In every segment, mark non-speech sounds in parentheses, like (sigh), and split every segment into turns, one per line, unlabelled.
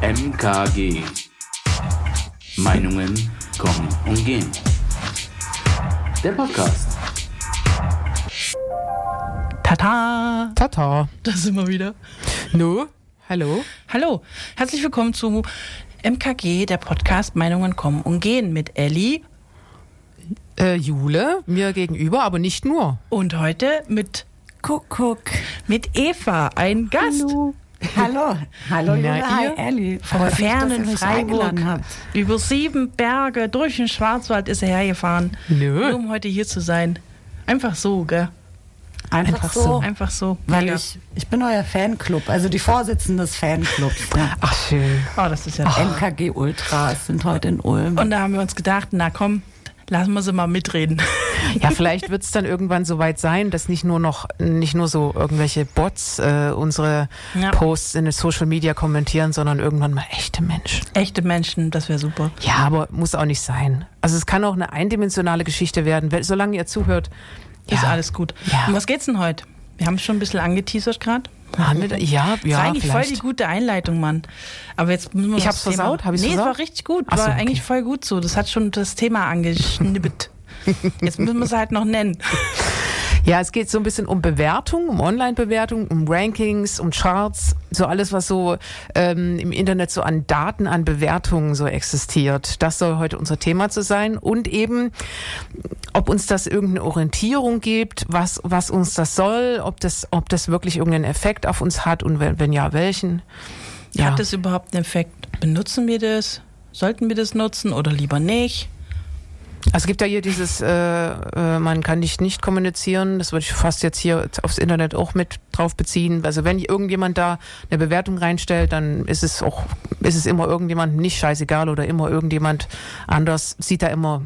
MKG. Meinungen kommen und gehen. Der Podcast.
Tata!
Tata.
Da sind wir wieder.
Nu, hallo.
Hallo, herzlich willkommen zu MKG, der Podcast Meinungen kommen und gehen mit Ellie
Äh, Jule, mir gegenüber, aber nicht nur.
und heute mit,
Kuckuck.
mit Eva, ein Gast.
Hallo. Hallo,
Na,
liebe Hi,
ihr?
Elli.
Vom fernen Freiburg. Über sieben Berge durch den Schwarzwald ist er hergefahren, nur
Nö.
um heute hier zu sein. Einfach so, gell?
Einfach,
Einfach
so.
so.
Einfach so.
Weil
Mega.
ich, ich bin euer Fanclub, also die Vorsitzende des Fanclubs. Ja.
Ach, schön.
Oh, das ist ja
MKG Ultras sind heute in Ulm.
Und da haben wir uns gedacht, na komm, lassen wir sie mal mitreden. (laughs)
Ja, vielleicht wird es dann irgendwann so weit sein, dass nicht nur noch, nicht nur so irgendwelche Bots äh, unsere
Ja.
Posts in den Social Media kommentieren, sondern irgendwann mal echte Menschen.
Echte Menschen, das wäre super.
Ja, aber muss auch nicht sein. Also es kann auch eine eindimensionale Geschichte werden, solange ihr zuhört.
Ist
ja.
alles gut.
Ja.
Und was geht's denn heute? Wir haben es schon ein bisschen angeteasert gerade.
Nicht- (laughs) Ja,
Das
ja,
war eigentlich voll
vielleicht.
die gute Einleitung, Mann. Aber jetzt müssen wir
Ich hab's
Thema-
versaut? Hab ich's
nee,
versaut?
es war richtig gut.
Ach so,
war
okay.
eigentlich voll gut so. Das hat schon das Thema angeschnippet. (laughs) Jetzt müssen wir es halt noch nennen.
Ja, es geht so ein bisschen um Bewertung, um Online-Bewertung, um Rankings, um Charts, so alles, was so ähm, im Internet so an Daten, an Bewertungen so existiert. Das soll heute unser Thema zu sein und eben, ob uns das irgendeine Orientierung gibt, was was uns das soll, ob das ob das wirklich irgendeinen Effekt auf uns hat und wenn, wenn ja, welchen. Ja.
Hat das überhaupt einen Effekt? Benutzen wir das? Sollten wir das nutzen oder lieber nicht?
Also es gibt ja hier dieses, äh, äh, man kann dich nicht kommunizieren, das würde ich fast jetzt hier aufs Internet auch mit drauf beziehen. Also wenn irgendjemand da eine Bewertung reinstellt, dann ist es auch, ist es immer irgendjemand nicht scheißegal oder immer irgendjemand anders sieht da immer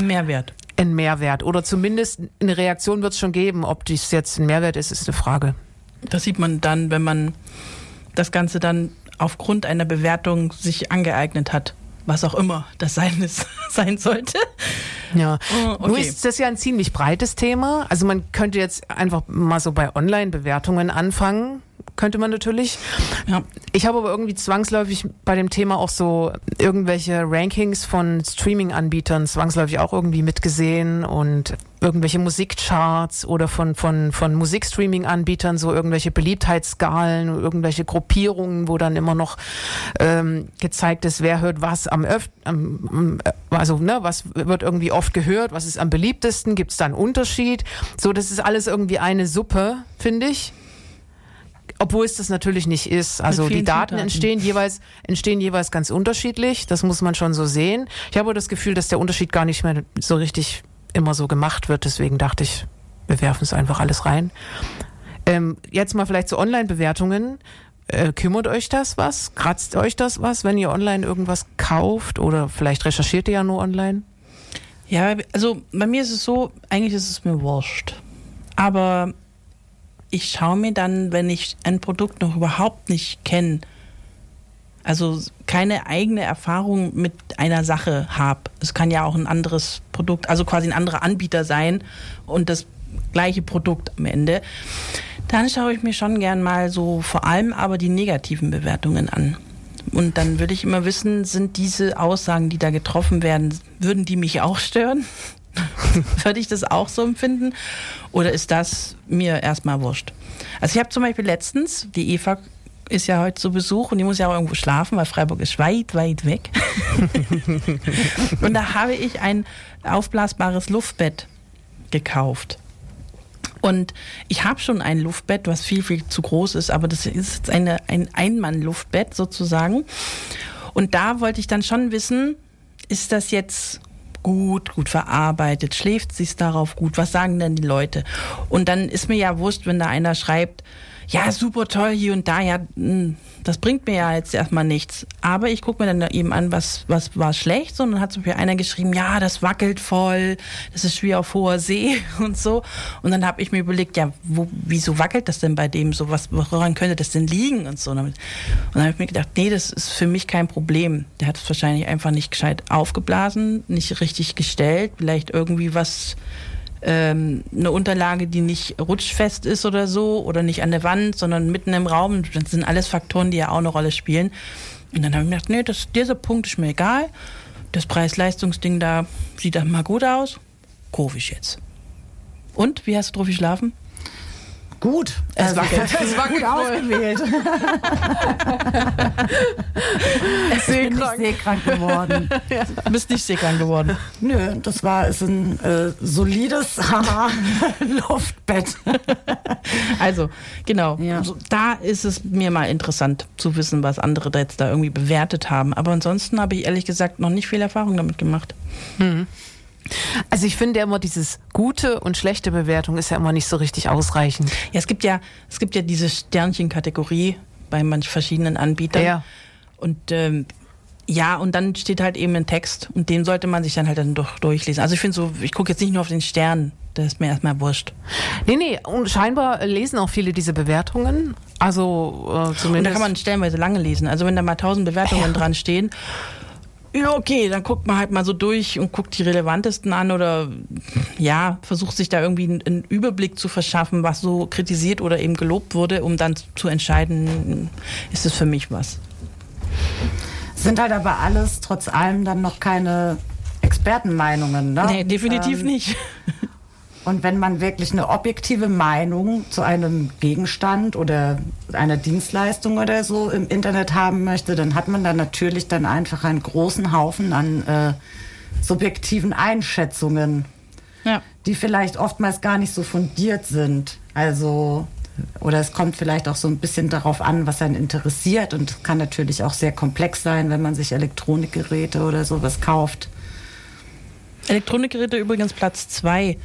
Mehrwert.
einen Mehrwert. Oder zumindest eine Reaktion wird es schon geben. Ob dies jetzt ein Mehrwert ist, ist eine Frage.
Das sieht man dann, wenn man das Ganze dann aufgrund einer Bewertung sich angeeignet hat. Was auch immer das sein, ist, (laughs) sein sollte.
Ja.
Oh,
Nur
okay.
ist das ja ein ziemlich breites Thema. Also man könnte jetzt einfach mal so bei Online-Bewertungen anfangen. Könnte man natürlich.
Ja.
Ich habe aber irgendwie zwangsläufig bei dem Thema auch so irgendwelche Rankings von Streaming-Anbietern zwangsläufig auch irgendwie mitgesehen und irgendwelche Musikcharts oder von, von, von Musikstreaming-Anbietern so irgendwelche Beliebtheitsskalen, irgendwelche Gruppierungen, wo dann immer noch ähm, gezeigt ist, wer hört was am öf am, am, äh, also ne, was wird irgendwie oft gehört, was ist am beliebtesten, gibt es da einen Unterschied? So, das ist alles irgendwie eine Suppe, finde ich. Obwohl es das natürlich nicht ist. Also die Daten
Zutaten.
entstehen jeweils, entstehen jeweils ganz unterschiedlich. Das muss man schon so sehen. Ich habe aber das Gefühl, dass der Unterschied gar nicht mehr so richtig immer so gemacht wird. Deswegen dachte ich, wir werfen es einfach alles rein. Ähm, jetzt mal vielleicht zu Online-Bewertungen. Äh, kümmert euch das was? Kratzt euch das was, wenn ihr online irgendwas kauft? Oder vielleicht recherchiert ihr ja nur online?
Ja, also bei mir ist es so, eigentlich ist es mir wurscht. Aber ich schaue mir dann, wenn ich ein Produkt noch überhaupt nicht kenne, also keine eigene Erfahrung mit einer Sache habe. Es kann ja auch ein anderes Produkt, also quasi ein anderer Anbieter sein und das gleiche Produkt am Ende. Dann schaue ich mir schon gern mal so vor allem aber die negativen Bewertungen an. Und dann würde ich immer wissen, sind diese Aussagen, die da getroffen werden, würden die mich auch stören? (laughs) Würde ich das auch so empfinden? Oder ist das mir erstmal wurscht? Also ich habe zum Beispiel letztens, die Eva ist ja heute zu Besuch und die muss ja auch irgendwo schlafen, weil Freiburg ist weit, weit weg. (laughs) und da habe ich ein aufblasbares Luftbett gekauft. Und ich habe schon ein Luftbett, was viel, viel zu groß ist, aber das ist jetzt eine, ein Einmann-Luftbett sozusagen. Und da wollte ich dann schon wissen, ist das jetzt gut, gut verarbeitet, schläft sich darauf gut, was sagen denn die Leute? Und dann ist mir ja wurscht, wenn da einer schreibt, ja, super toll hier und da, ja, mh, das bringt mir ja jetzt erstmal nichts. Aber ich gucke mir dann eben an, was, was war schlecht. Und dann hat zum Beispiel einer geschrieben, ja, das wackelt voll, das ist wie auf hoher See (laughs) und so. Und dann habe ich mir überlegt, ja, wo, wieso wackelt das denn bei dem so? Was, woran könnte das denn liegen und so? Und dann habe ich mir gedacht, nee, das ist für mich kein Problem. Der hat es wahrscheinlich einfach nicht gescheit aufgeblasen, nicht richtig gestellt, vielleicht irgendwie was ähm, eine Unterlage, die nicht rutschfest ist oder so oder nicht an der Wand, sondern mitten im Raum. Das sind alles Faktoren, die ja auch eine Rolle spielen. Und dann habe ich mir gedacht, nee, das, dieser Punkt ist mir egal. Das Preis-Leistungs-Ding da sieht mal gut aus. Kaufe ich jetzt. Und, wie hast du drauf geschlafen?
Gut.
Es
Also,
wackelt.
Es war (laughs) gut ausgewählt. ich bin nicht seekrank geworden. (laughs)
Du bist nicht seekrank geworden.
Nö, das war ist ein äh, solides (laughs) Hammer-Luftbett.
Also, genau.
Ja.
So, da ist es mir mal interessant zu wissen, was andere da jetzt da irgendwie bewertet haben. Aber ansonsten habe ich ehrlich gesagt noch nicht viel Erfahrung damit gemacht.
Also ich finde ja immer dieses gute und schlechte Bewertung ist ja immer nicht so richtig ausreichend.
Ja, es gibt ja, es gibt ja diese Sternchen-Kategorie bei manch verschiedenen Anbietern.
Ja.
Und ähm, ja, und dann steht halt eben ein Text und den sollte man sich dann halt dann doch durchlesen. Also ich finde so, ich gucke jetzt nicht nur auf den Stern, das ist mir erstmal wurscht.
Nee, nee, und scheinbar lesen auch viele diese Bewertungen. Also äh,
Und
zumindest.
da kann man stellenweise lange lesen. Also wenn da mal tausend Bewertungen dran stehen, ja, okay, dann guckt man halt mal so durch und guckt die relevantesten an oder ja, versucht sich da irgendwie einen, Überblick zu verschaffen, was so kritisiert oder eben gelobt wurde, um dann zu entscheiden, ist es für mich was.
Sind halt aber alles trotz allem dann noch keine Expertenmeinungen. Ne?
Nee, definitiv
Ähm,
nicht.
Und wenn man wirklich eine objektive Meinung zu einem Gegenstand oder einer Dienstleistung oder so im Internet haben möchte, dann hat man da natürlich dann einfach einen großen Haufen an äh, subjektiven Einschätzungen,
Ja.
die vielleicht oftmals gar nicht so fundiert sind. Also oder es kommt vielleicht auch so ein bisschen darauf an, was einen interessiert und es kann natürlich auch sehr komplex sein, wenn man sich Elektronikgeräte oder sowas kauft.
Elektronikgeräte übrigens Platz zwei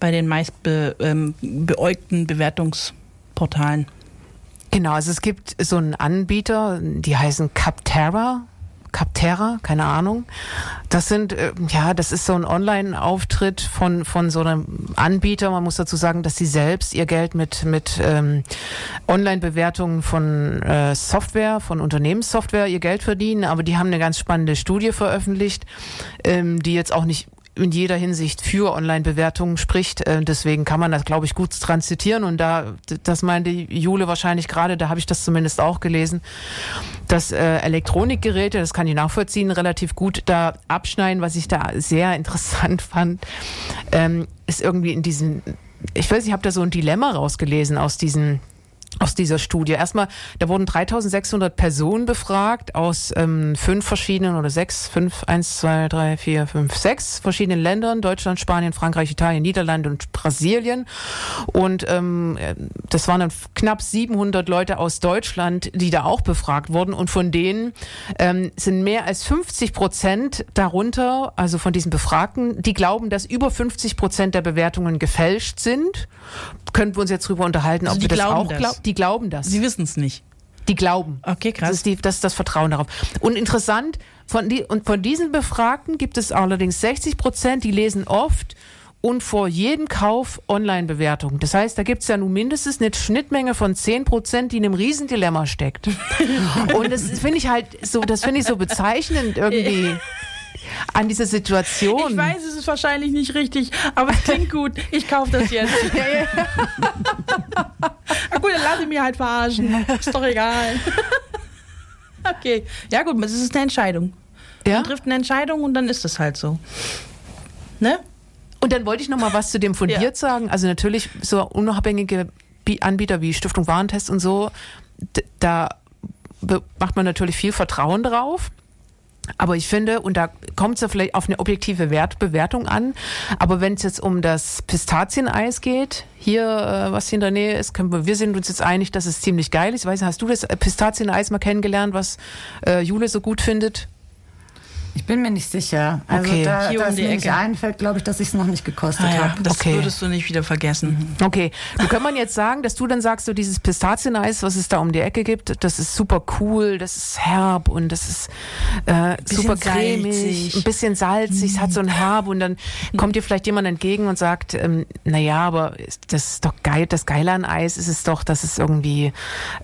bei den meist be, ähm, beäugten Bewertungsportalen.
Genau, also es gibt so einen Anbieter, die heißen Capterra. Capterra, keine Ahnung. Das sind, äh, ja, das ist so ein Online-Auftritt von, von so einem Anbieter. Man muss dazu sagen, dass sie selbst ihr Geld mit, mit ähm, Online-Bewertungen von äh, Software, von Unternehmenssoftware ihr Geld verdienen. Aber die haben eine ganz spannende Studie veröffentlicht, ähm, die jetzt auch nicht in jeder Hinsicht für Online-Bewertungen spricht. Äh, deswegen kann man das, glaube ich, gut dran zitieren. Und da, das meinte Jule wahrscheinlich gerade, da habe ich das zumindest auch gelesen, dass äh, Elektronikgeräte, das kann ich nachvollziehen, relativ gut da abschneiden. Was ich da sehr (laughs) interessant fand, ähm, ist irgendwie in diesen, ich weiß, ich habe da so ein Dilemma rausgelesen aus diesen aus dieser Studie. Erstmal, da wurden 3600 Personen befragt aus ähm, fünf verschiedenen oder sechs, fünf, eins, zwei, drei, vier, fünf, sechs verschiedenen Ländern. Deutschland, Spanien, Frankreich, Italien, Niederlande und Brasilien. Und ähm, äh, das waren dann knapp 700 Leute aus Deutschland, die da auch befragt wurden. Und von denen ähm, sind mehr als 50 Prozent darunter, also von diesen Befragten, die glauben, dass über 50 Prozent der Bewertungen gefälscht sind. Können wir uns jetzt drüber unterhalten,
Also
ob
die
wir das
glauben
auch
das.
Die glauben das.
Sie wissen es nicht.
Die glauben.
Okay, krass.
Das ist, die, das ist das Vertrauen darauf. Und interessant, von, die, und von diesen Befragten gibt es allerdings 60 Prozent, die lesen oft und vor jedem Kauf Online-Bewertungen. Das heißt, da gibt es ja nun mindestens eine Schnittmenge von 10 Prozent, die in einem Riesendilemma steckt. (laughs) und das finde ich halt so, das finde ich so bezeichnend irgendwie an dieser Situation.
Ich weiß, es ist wahrscheinlich nicht richtig, aber es klingt gut. Ich kaufe das jetzt. (laughs) Na gut, dann lass ich mich halt verarschen. Ist doch egal. (laughs) Okay. Ja gut, es ist eine Entscheidung.
Ja?
Man trifft eine Entscheidung und dann ist es halt so. Ne?
Und dann wollte ich noch mal was zu dem fundiert
Ja.
sagen. Also natürlich so unabhängige Bi- Anbieter wie Stiftung Warentest und so, da macht man natürlich viel Vertrauen drauf. Aber ich finde, und da kommt es ja vielleicht auf eine objektive Wert Bewertung an, aber wenn es jetzt um das Pistazieneis geht, hier, äh, was hier in der Nähe ist, können wir, wir sind uns jetzt einig, dass es ziemlich geil ist. Ich weiß, nicht, hast du das Pistazieneis mal kennengelernt, was äh, Jule so gut findet?
Ich bin mir nicht sicher. Also
Okay.
da,
Hier
da
um
es
die
mir nicht
Ecke.
einfällt, glaube ich, dass ich es noch nicht gekostet
Ah, ja,
habe.
das
Okay.
würdest du nicht wieder vergessen.
Okay, du kann man jetzt sagen, dass du dann sagst, so dieses Pistazieneis, was es da um die Ecke gibt, das ist super cool, das ist herb und das ist äh, super cremig,
salzig.
ein bisschen salzig, es hat so ein Herb und dann kommt dir vielleicht jemand entgegen und sagt, ähm, naja, aber das ist doch geil, das Geile an Eis ist es doch, dass es irgendwie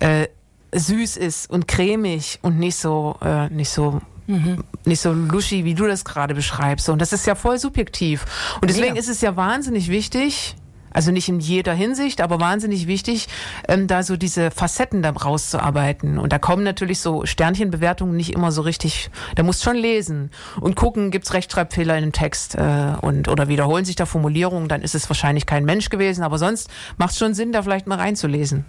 äh, süß ist und cremig und nicht so, äh, nicht so mhm. nicht so luschi, wie du das gerade beschreibst. Und das ist ja voll subjektiv. Und deswegen ja. ist es ja wahnsinnig wichtig, also nicht in jeder Hinsicht, aber wahnsinnig wichtig, ähm, da so diese Facetten da rauszuarbeiten. Und da kommen natürlich so Sternchenbewertungen nicht immer so richtig, da musst schon lesen und gucken, gibt's Rechtschreibfehler in dem Text äh, und oder wiederholen sich da Formulierungen, dann ist es wahrscheinlich kein Mensch gewesen, aber sonst macht es schon Sinn, da vielleicht mal reinzulesen.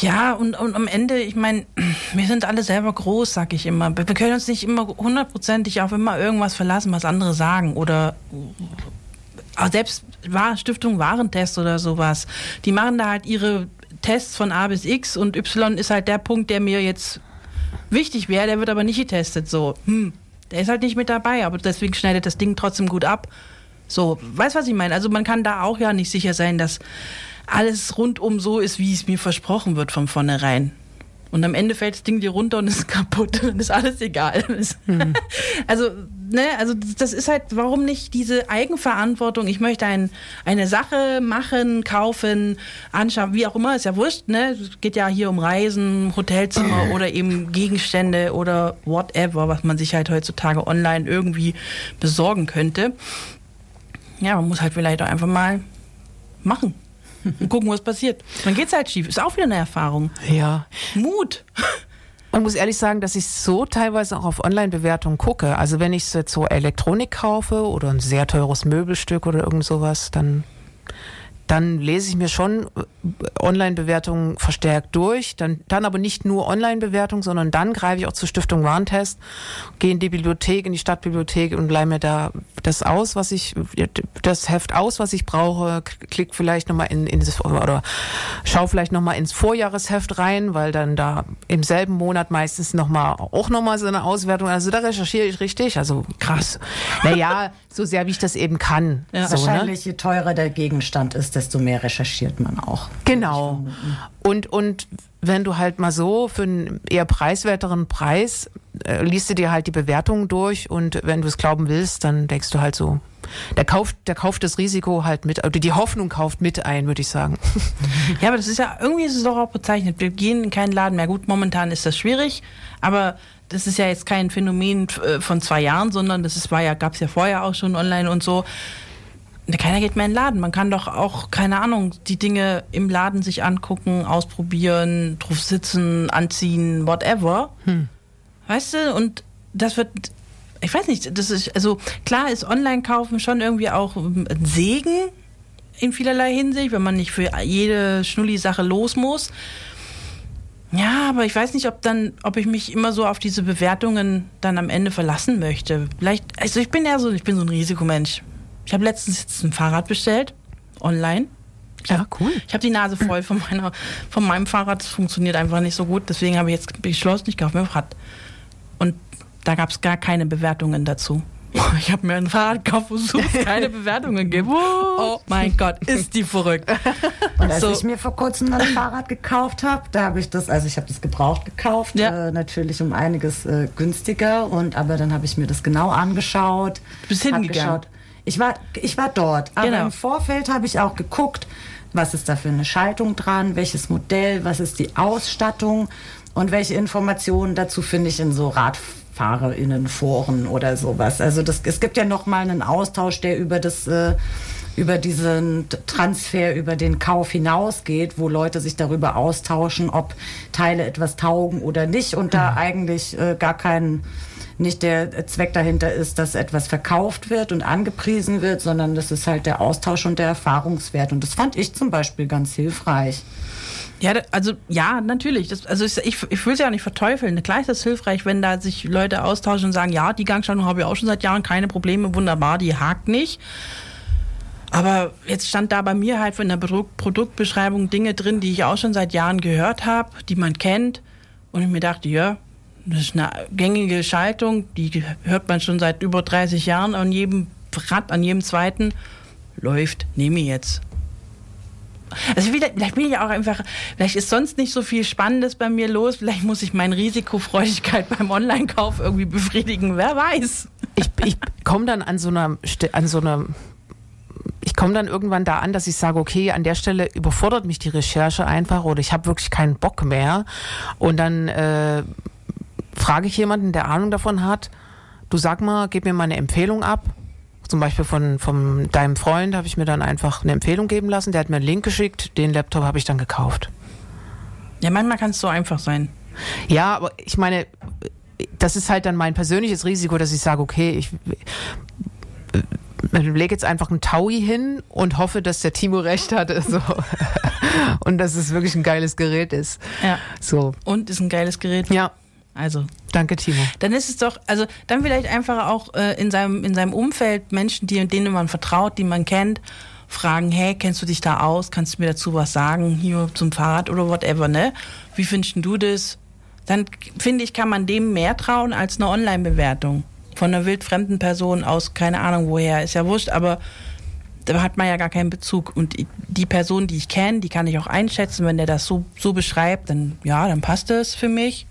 Ja, und, und am Ende, ich meine, (clears throat) wir sind alle selber groß, sag ich immer. Wir können uns nicht immer hundertprozentig auf immer irgendwas verlassen, was andere sagen oder selbst Stiftung Warentest oder sowas, die machen da halt ihre Tests von A bis X und Y ist halt der Punkt, der mir jetzt wichtig wäre, der wird aber nicht getestet. So, hm, der ist halt nicht mit dabei, aber deswegen schneidet das Ding trotzdem gut ab. So, weißt was ich meine? Also man kann da auch ja nicht sicher sein, dass alles rundum so ist, wie es mir versprochen wird von vornherein. Und am Ende fällt das Ding dir runter und ist (laughs) kaputt und ist alles egal. Hm. (laughs) Also, ne, also das ist halt, warum nicht diese Eigenverantwortung? Ich möchte ein, eine Sache machen, kaufen, anschauen, wie auch immer, ist ja wurscht, ne? Es geht ja hier um Reisen, Hotelzimmer (laughs) oder eben Gegenstände oder whatever, was man sich halt heutzutage online irgendwie besorgen könnte. Ja, man muss halt vielleicht auch einfach mal machen und gucken, was passiert. Dann geht's halt schief. Ist auch wieder eine Erfahrung.
Ja.
Mut.
Man muss ehrlich sagen, dass ich so teilweise auch auf Online-Bewertungen gucke. Also wenn ich jetzt so Elektronik kaufe oder ein sehr teures Möbelstück oder irgend sowas, dann dann lese ich mir schon äh, Online-Bewertungen verstärkt durch, dann, dann aber nicht nur Online-Bewertungen, sondern dann greife ich auch zur Stiftung Warntest, gehe in die Bibliothek, in die Stadtbibliothek und leih mir da das aus, was ich, das Heft aus, was ich brauche, klick vielleicht nochmal in, in das, oder schau vielleicht nochmal ins Vorjahresheft rein, weil dann da im selben Monat meistens nochmal, auch nochmal so eine Auswertung, also da recherchiere ich richtig, also krass. Naja, so sehr wie ich das eben kann.
Ja.
So,
ne? Wahrscheinlich, ne? je teurer der Gegenstand ist, desto mehr recherchiert man auch.
Genau. Und, und wenn du halt mal so für einen eher preiswerteren Preis äh, liest du dir halt die Bewertungen durch und wenn du es glauben willst, dann denkst du halt so, der kauft, der kauft das Risiko halt mit, oder die Hoffnung kauft mit ein, würde ich sagen. (laughs)
Ja, aber das ist ja, irgendwie ist es doch auch bezeichnet. Wir gehen in keinen Laden mehr. Gut, momentan ist das schwierig, aber das ist ja jetzt kein Phänomen äh, von zwei Jahren, sondern das ist, war ja, gab es ja vorher auch schon online und so. Keiner geht mehr in den Laden. Man kann doch auch, keine Ahnung, die Dinge im Laden sich angucken, ausprobieren, drauf sitzen, anziehen, whatever. Hm. Weißt du? Und das wird, ich weiß nicht, das ist, also klar ist Online-Kaufen schon irgendwie auch ein Segen in vielerlei Hinsicht, wenn man nicht für jede Schnulli-Sache los muss. Ja, aber ich weiß nicht, ob dann, ob ich mich immer so auf diese Bewertungen dann am Ende verlassen möchte. Vielleicht, also ich bin ja so, ich bin so ein Risikomensch. Ich habe letztens jetzt ein Fahrrad bestellt, online.
Ja,
hab,
cool.
Ich habe die Nase voll von meiner, von meinem Fahrrad. Das funktioniert einfach nicht so gut. Deswegen habe ich jetzt beschlossen, ich kaufe mir ein Fahrrad. Und da gab es gar keine Bewertungen dazu. (laughs) Ich habe mir ein Fahrrad gekauft, wo es (laughs) keine Bewertungen gibt. Oh mein Gott, ist die verrückt. (laughs)
Und als so. ich mir vor kurzem ein Fahrrad gekauft habe, da habe ich das, also ich habe das gebraucht gekauft, ja. äh, natürlich um einiges äh, günstiger. Und aber dann habe ich mir das genau angeschaut.
Du bist hingegangen.
Ich war, ich war dort, aber genau. im Vorfeld habe ich auch geguckt, was ist da für eine Schaltung dran, welches Modell, was ist die Ausstattung und welche Informationen dazu finde ich in so RadfahrerInnen-Foren oder sowas. Also das, es gibt ja noch mal einen Austausch, der über das äh, über diesen Transfer, über den Kauf hinausgeht, wo Leute sich darüber austauschen, ob Teile etwas taugen oder nicht und da mhm. eigentlich äh, gar kein nicht der Zweck dahinter ist, dass etwas verkauft wird und angepriesen wird, sondern das ist halt der Austausch und der Erfahrungswert. Und das fand ich zum Beispiel ganz hilfreich.
Ja, also ja, natürlich. Das, also ich, ich, will es ja auch nicht verteufeln. Klar ist das hilfreich, wenn da sich Leute austauschen und sagen, ja, die Gangschaltung habe ich auch schon seit Jahren, keine Probleme, wunderbar, die hakt nicht. Aber jetzt stand da bei mir halt von der Produktbeschreibung Dinge drin, die ich auch schon seit Jahren gehört habe, die man kennt. Und ich mir dachte, ja, das ist eine gängige Schaltung, die hört man schon seit über 30 Jahren an jedem Rad, an jedem zweiten. Läuft, nehme jetzt. Also vielleicht bin ich auch einfach, vielleicht ist sonst nicht so viel Spannendes bei mir los. Vielleicht muss ich meine Risikofreudigkeit (laughs) beim Online-Kauf irgendwie befriedigen. Wer weiß.
Ich, ich komme dann an so einer, so einer ich komme dann irgendwann da an, dass ich sage, okay, an der Stelle überfordert mich die Recherche einfach oder ich habe wirklich keinen Bock mehr. Und dann äh, frage ich jemanden, der Ahnung davon hat, du sag mal, gib mir mal eine Empfehlung ab. Zum Beispiel von, von deinem Freund habe ich mir dann einfach eine Empfehlung geben lassen. Der hat mir einen Link geschickt, den Laptop habe ich dann gekauft.
Ja, manchmal kann es so einfach sein.
Ja, aber ich meine, das ist halt dann mein persönliches Risiko, dass ich sage, okay, ich äh, lege jetzt einfach einen Taui hin und hoffe, dass der Timo recht hatte. (laughs) So. und dass es wirklich ein geiles Gerät ist.
Ja.
So.
Und ist ein geiles Gerät.
Ja,
Also,
danke, Timo.
dann ist es doch, also dann vielleicht einfach auch äh, in, seinem, in seinem Umfeld Menschen, die, denen man vertraut, die man kennt, fragen, hey, kennst du dich da aus? Kannst du mir dazu was sagen? Hier zum Fahrrad oder whatever, ne? Wie findest du das? Dann finde ich, kann man dem mehr trauen als eine Online-Bewertung von einer wildfremden Person aus, keine Ahnung woher, ist ja wurscht, aber da hat man ja gar keinen Bezug. Und die Person, die ich kenne, die kann ich auch einschätzen, wenn der das so, so beschreibt, dann ja, dann passt es für mich.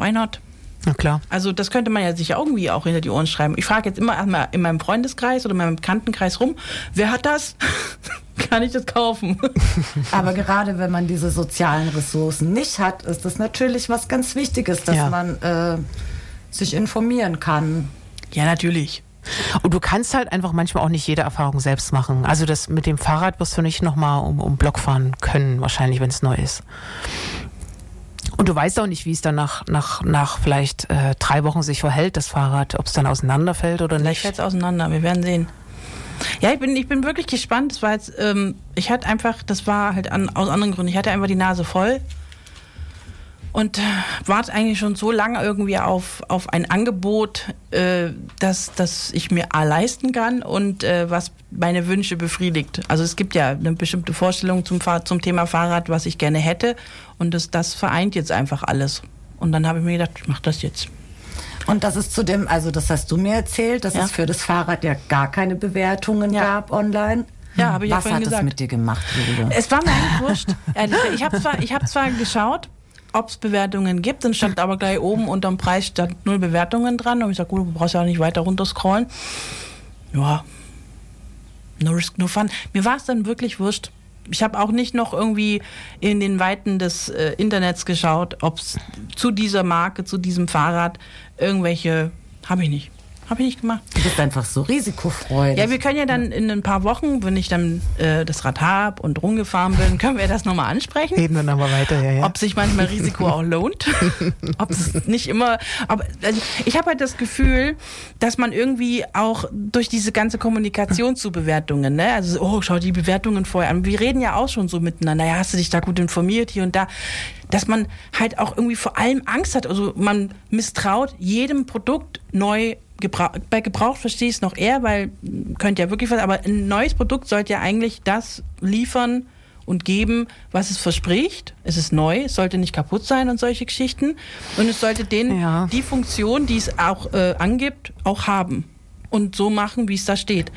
Why not?
Na klar.
Also das könnte man ja sich irgendwie auch hinter die Ohren schreiben. Ich frage jetzt immer erstmal in meinem Freundeskreis oder in meinem Bekanntenkreis rum, wer hat das? (laughs) Kann ich das kaufen? (laughs)
Aber gerade wenn man diese sozialen Ressourcen nicht hat, ist das natürlich was ganz Wichtiges, dass
Ja.
man äh, sich informieren kann.
ja, natürlich.
Und du kannst halt einfach manchmal auch nicht jede Erfahrung selbst machen. Also das mit dem Fahrrad wirst du nicht nochmal um, um Block fahren können, wahrscheinlich, wenn es neu ist. Und du weißt auch nicht, wie es dann nach, nach, nach vielleicht äh, drei Wochen sich verhält, das Fahrrad, ob es dann auseinanderfällt oder
Vielleicht
nicht.
fällt es auseinander. Wir werden sehen. Ja, ich bin, ich bin wirklich gespannt. Das war jetzt, ähm, ich hatte einfach, das war halt an, aus anderen Gründen. Ich hatte einfach die Nase voll und äh, warte eigentlich schon so lange irgendwie auf, auf ein Angebot, äh, das, das ich mir A leisten kann und äh, was meine Wünsche befriedigt. Also es gibt ja eine bestimmte Vorstellung zum, Fahr zum Thema Fahrrad, was ich gerne hätte und das, das vereint jetzt einfach alles. Und dann habe ich mir gedacht, ich mache das jetzt.
Und das ist zudem, also das hast du mir erzählt, dass
Ja.
es für das Fahrrad ja gar keine Bewertungen
Ja.
gab online.
Ja, habe ich ja
Was
vorhin
hat es
gesagt.
mit dir gemacht, Wilde?
Es war mir eigentlich wurscht. Ich habe zwar, ich hab zwar geschaut, ob es Bewertungen gibt, dann stand aber gleich oben unterm Preis stand null Bewertungen dran. Und ich sag, gut, du brauchst ja auch nicht weiter runterscrollen. Ja, no risk, no fun. Mir war es dann wirklich wurscht. Ich habe auch nicht noch irgendwie in den Weiten des äh, Internets geschaut, ob es zu dieser Marke, zu diesem Fahrrad irgendwelche, habe ich nicht. Habe ich nicht gemacht.
Du bist einfach so risikofreudig.
Ja, wir können ja dann in ein paar Wochen, wenn ich dann äh, das Rad habe und rumgefahren bin, können wir das nochmal ansprechen.
Reden dann aber weiter, ja, ja.
Ob sich manchmal Risiko auch lohnt. (laughs) Ob es nicht immer. Aber also ich habe halt das Gefühl, dass man irgendwie auch durch diese ganze Kommunikation zu Bewertungen, ne? Also, so, oh, schau die Bewertungen vorher an. Wir reden ja auch schon so miteinander. Ja, hast du dich da gut informiert hier und da? Dass man halt auch irgendwie vor allem Angst hat. Also man misstraut jedem Produkt neu. Gebra bei Gebrauch verstehe ich es noch eher, weil könnte ja wirklich was, aber ein neues Produkt sollte ja eigentlich das liefern, und geben, was es verspricht. Es ist neu, es sollte nicht kaputt sein und solche Geschichten. Und es sollte den,
Ja.
die Funktion, die es auch äh, angibt, auch haben. Und so machen, wie es da steht.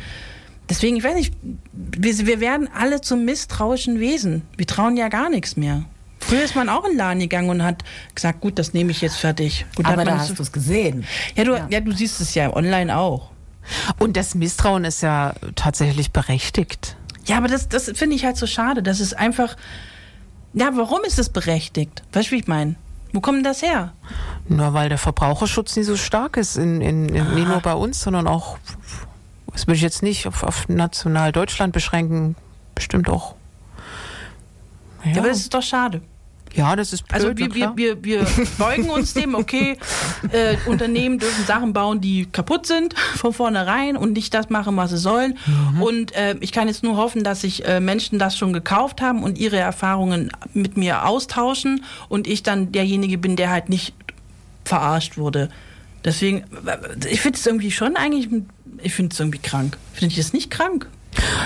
Deswegen, ich weiß nicht, wir, wir werden alle zum misstrauischen Wesen. Wir trauen ja gar nichts mehr. Früher ist man auch in den Laden gegangen und hat gesagt, gut, das nehme ich jetzt fertig. Gut,
Aber da hast du es gesehen.
ja, du, ja. du siehst es ja online auch.
Und das Misstrauen ist ja tatsächlich berechtigt.
Ja, aber das, das finde ich halt so schade. Das ist einfach. Ja, warum ist das berechtigt? Weißt du, wie ich meine? Wo kommt denn das her?
Nur weil der Verbraucherschutz nicht so stark ist, in, in, in, nicht nur bei uns, sondern auch, das will ich jetzt nicht auf, auf national Deutschland beschränken, bestimmt auch. Ja,
Ja, aber das ist doch schade.
Ja, das ist blöd,
Also wir, wir, wir, wir (laughs) beugen uns dem, okay, äh, Unternehmen dürfen Sachen bauen, die kaputt sind (laughs) von vornherein und nicht das machen, was sie sollen. Und äh, ich kann jetzt nur hoffen, dass sich äh, Menschen das schon gekauft haben und ihre Erfahrungen mit mir austauschen und ich dann derjenige bin, der halt nicht verarscht wurde. Deswegen, ich finde es irgendwie schon eigentlich, ich finde es irgendwie krank. Finde ich das nicht krank?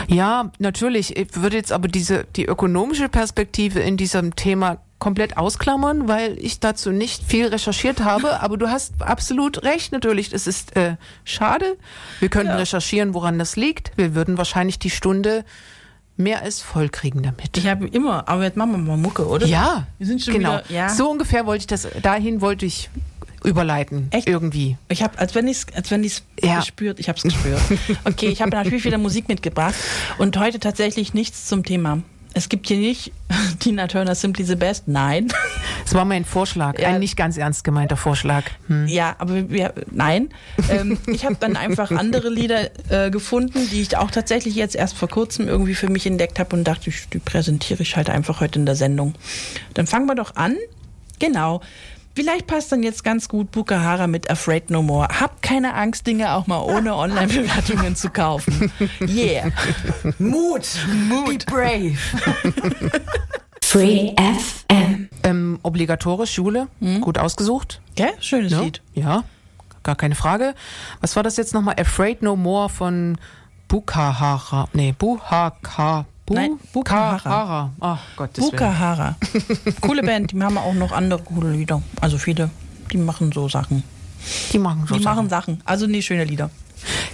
Ja, natürlich. Ich würde jetzt aber diese, die ökonomische Perspektive in diesem Thema komplett ausklammern, weil ich dazu nicht viel recherchiert habe. Aber du hast absolut recht, natürlich. Es ist äh, schade. Wir könnten recherchieren, woran das liegt. Wir würden wahrscheinlich die Stunde mehr als voll kriegen damit.
Ich habe immer, aber jetzt machen wir mal Mucke, oder?
Ja,
Wir sind schon
genau.
wieder- ja.
So ungefähr wollte ich das, dahin wollte ich überleiten.
Echt?
Irgendwie.
Ich habe, als wenn ich es als wenn ich's
Ja.
gespürt, ich habe es gespürt. (laughs) Okay, ich habe natürlich wieder Musik mitgebracht und heute tatsächlich nichts zum Thema. Es gibt hier nicht (laughs) Tina Turner Simply the Best. Nein. (laughs)
Das war mein Vorschlag,
Ja.
ein nicht ganz ernst gemeinter Vorschlag. Hm.
Ja, aber wir, nein. Ähm, ich habe dann einfach andere Lieder äh, gefunden, die ich auch tatsächlich jetzt erst vor kurzem irgendwie für mich entdeckt habe und dachte, ich, die präsentiere ich halt einfach heute in der Sendung. Dann fangen wir doch an. Genau. Vielleicht passt dann jetzt ganz gut Bukahara mit Afraid No More. Habt keine Angst, Dinge auch mal ohne (laughs) Online-Bewertungen zu kaufen. Yeah.
Mut, Mut. Be brave.
Free FM.
Ähm, obligatorisch Schule, gut ausgesucht.
Gell? Schönes
Ja.
Lied.
ja, gar keine Frage. Was war das jetzt nochmal? Afraid No More von Bukahara. Nee, Buhaka. Bu
Nein, Bukahara.
Ach Gottes Willen.
Bukahara. (laughs) Coole Band, die haben auch noch andere coole Lieder. Also viele, die machen so Sachen.
Die machen so
Die
Sachen.
machen Sachen. Also nee, schöne Lieder.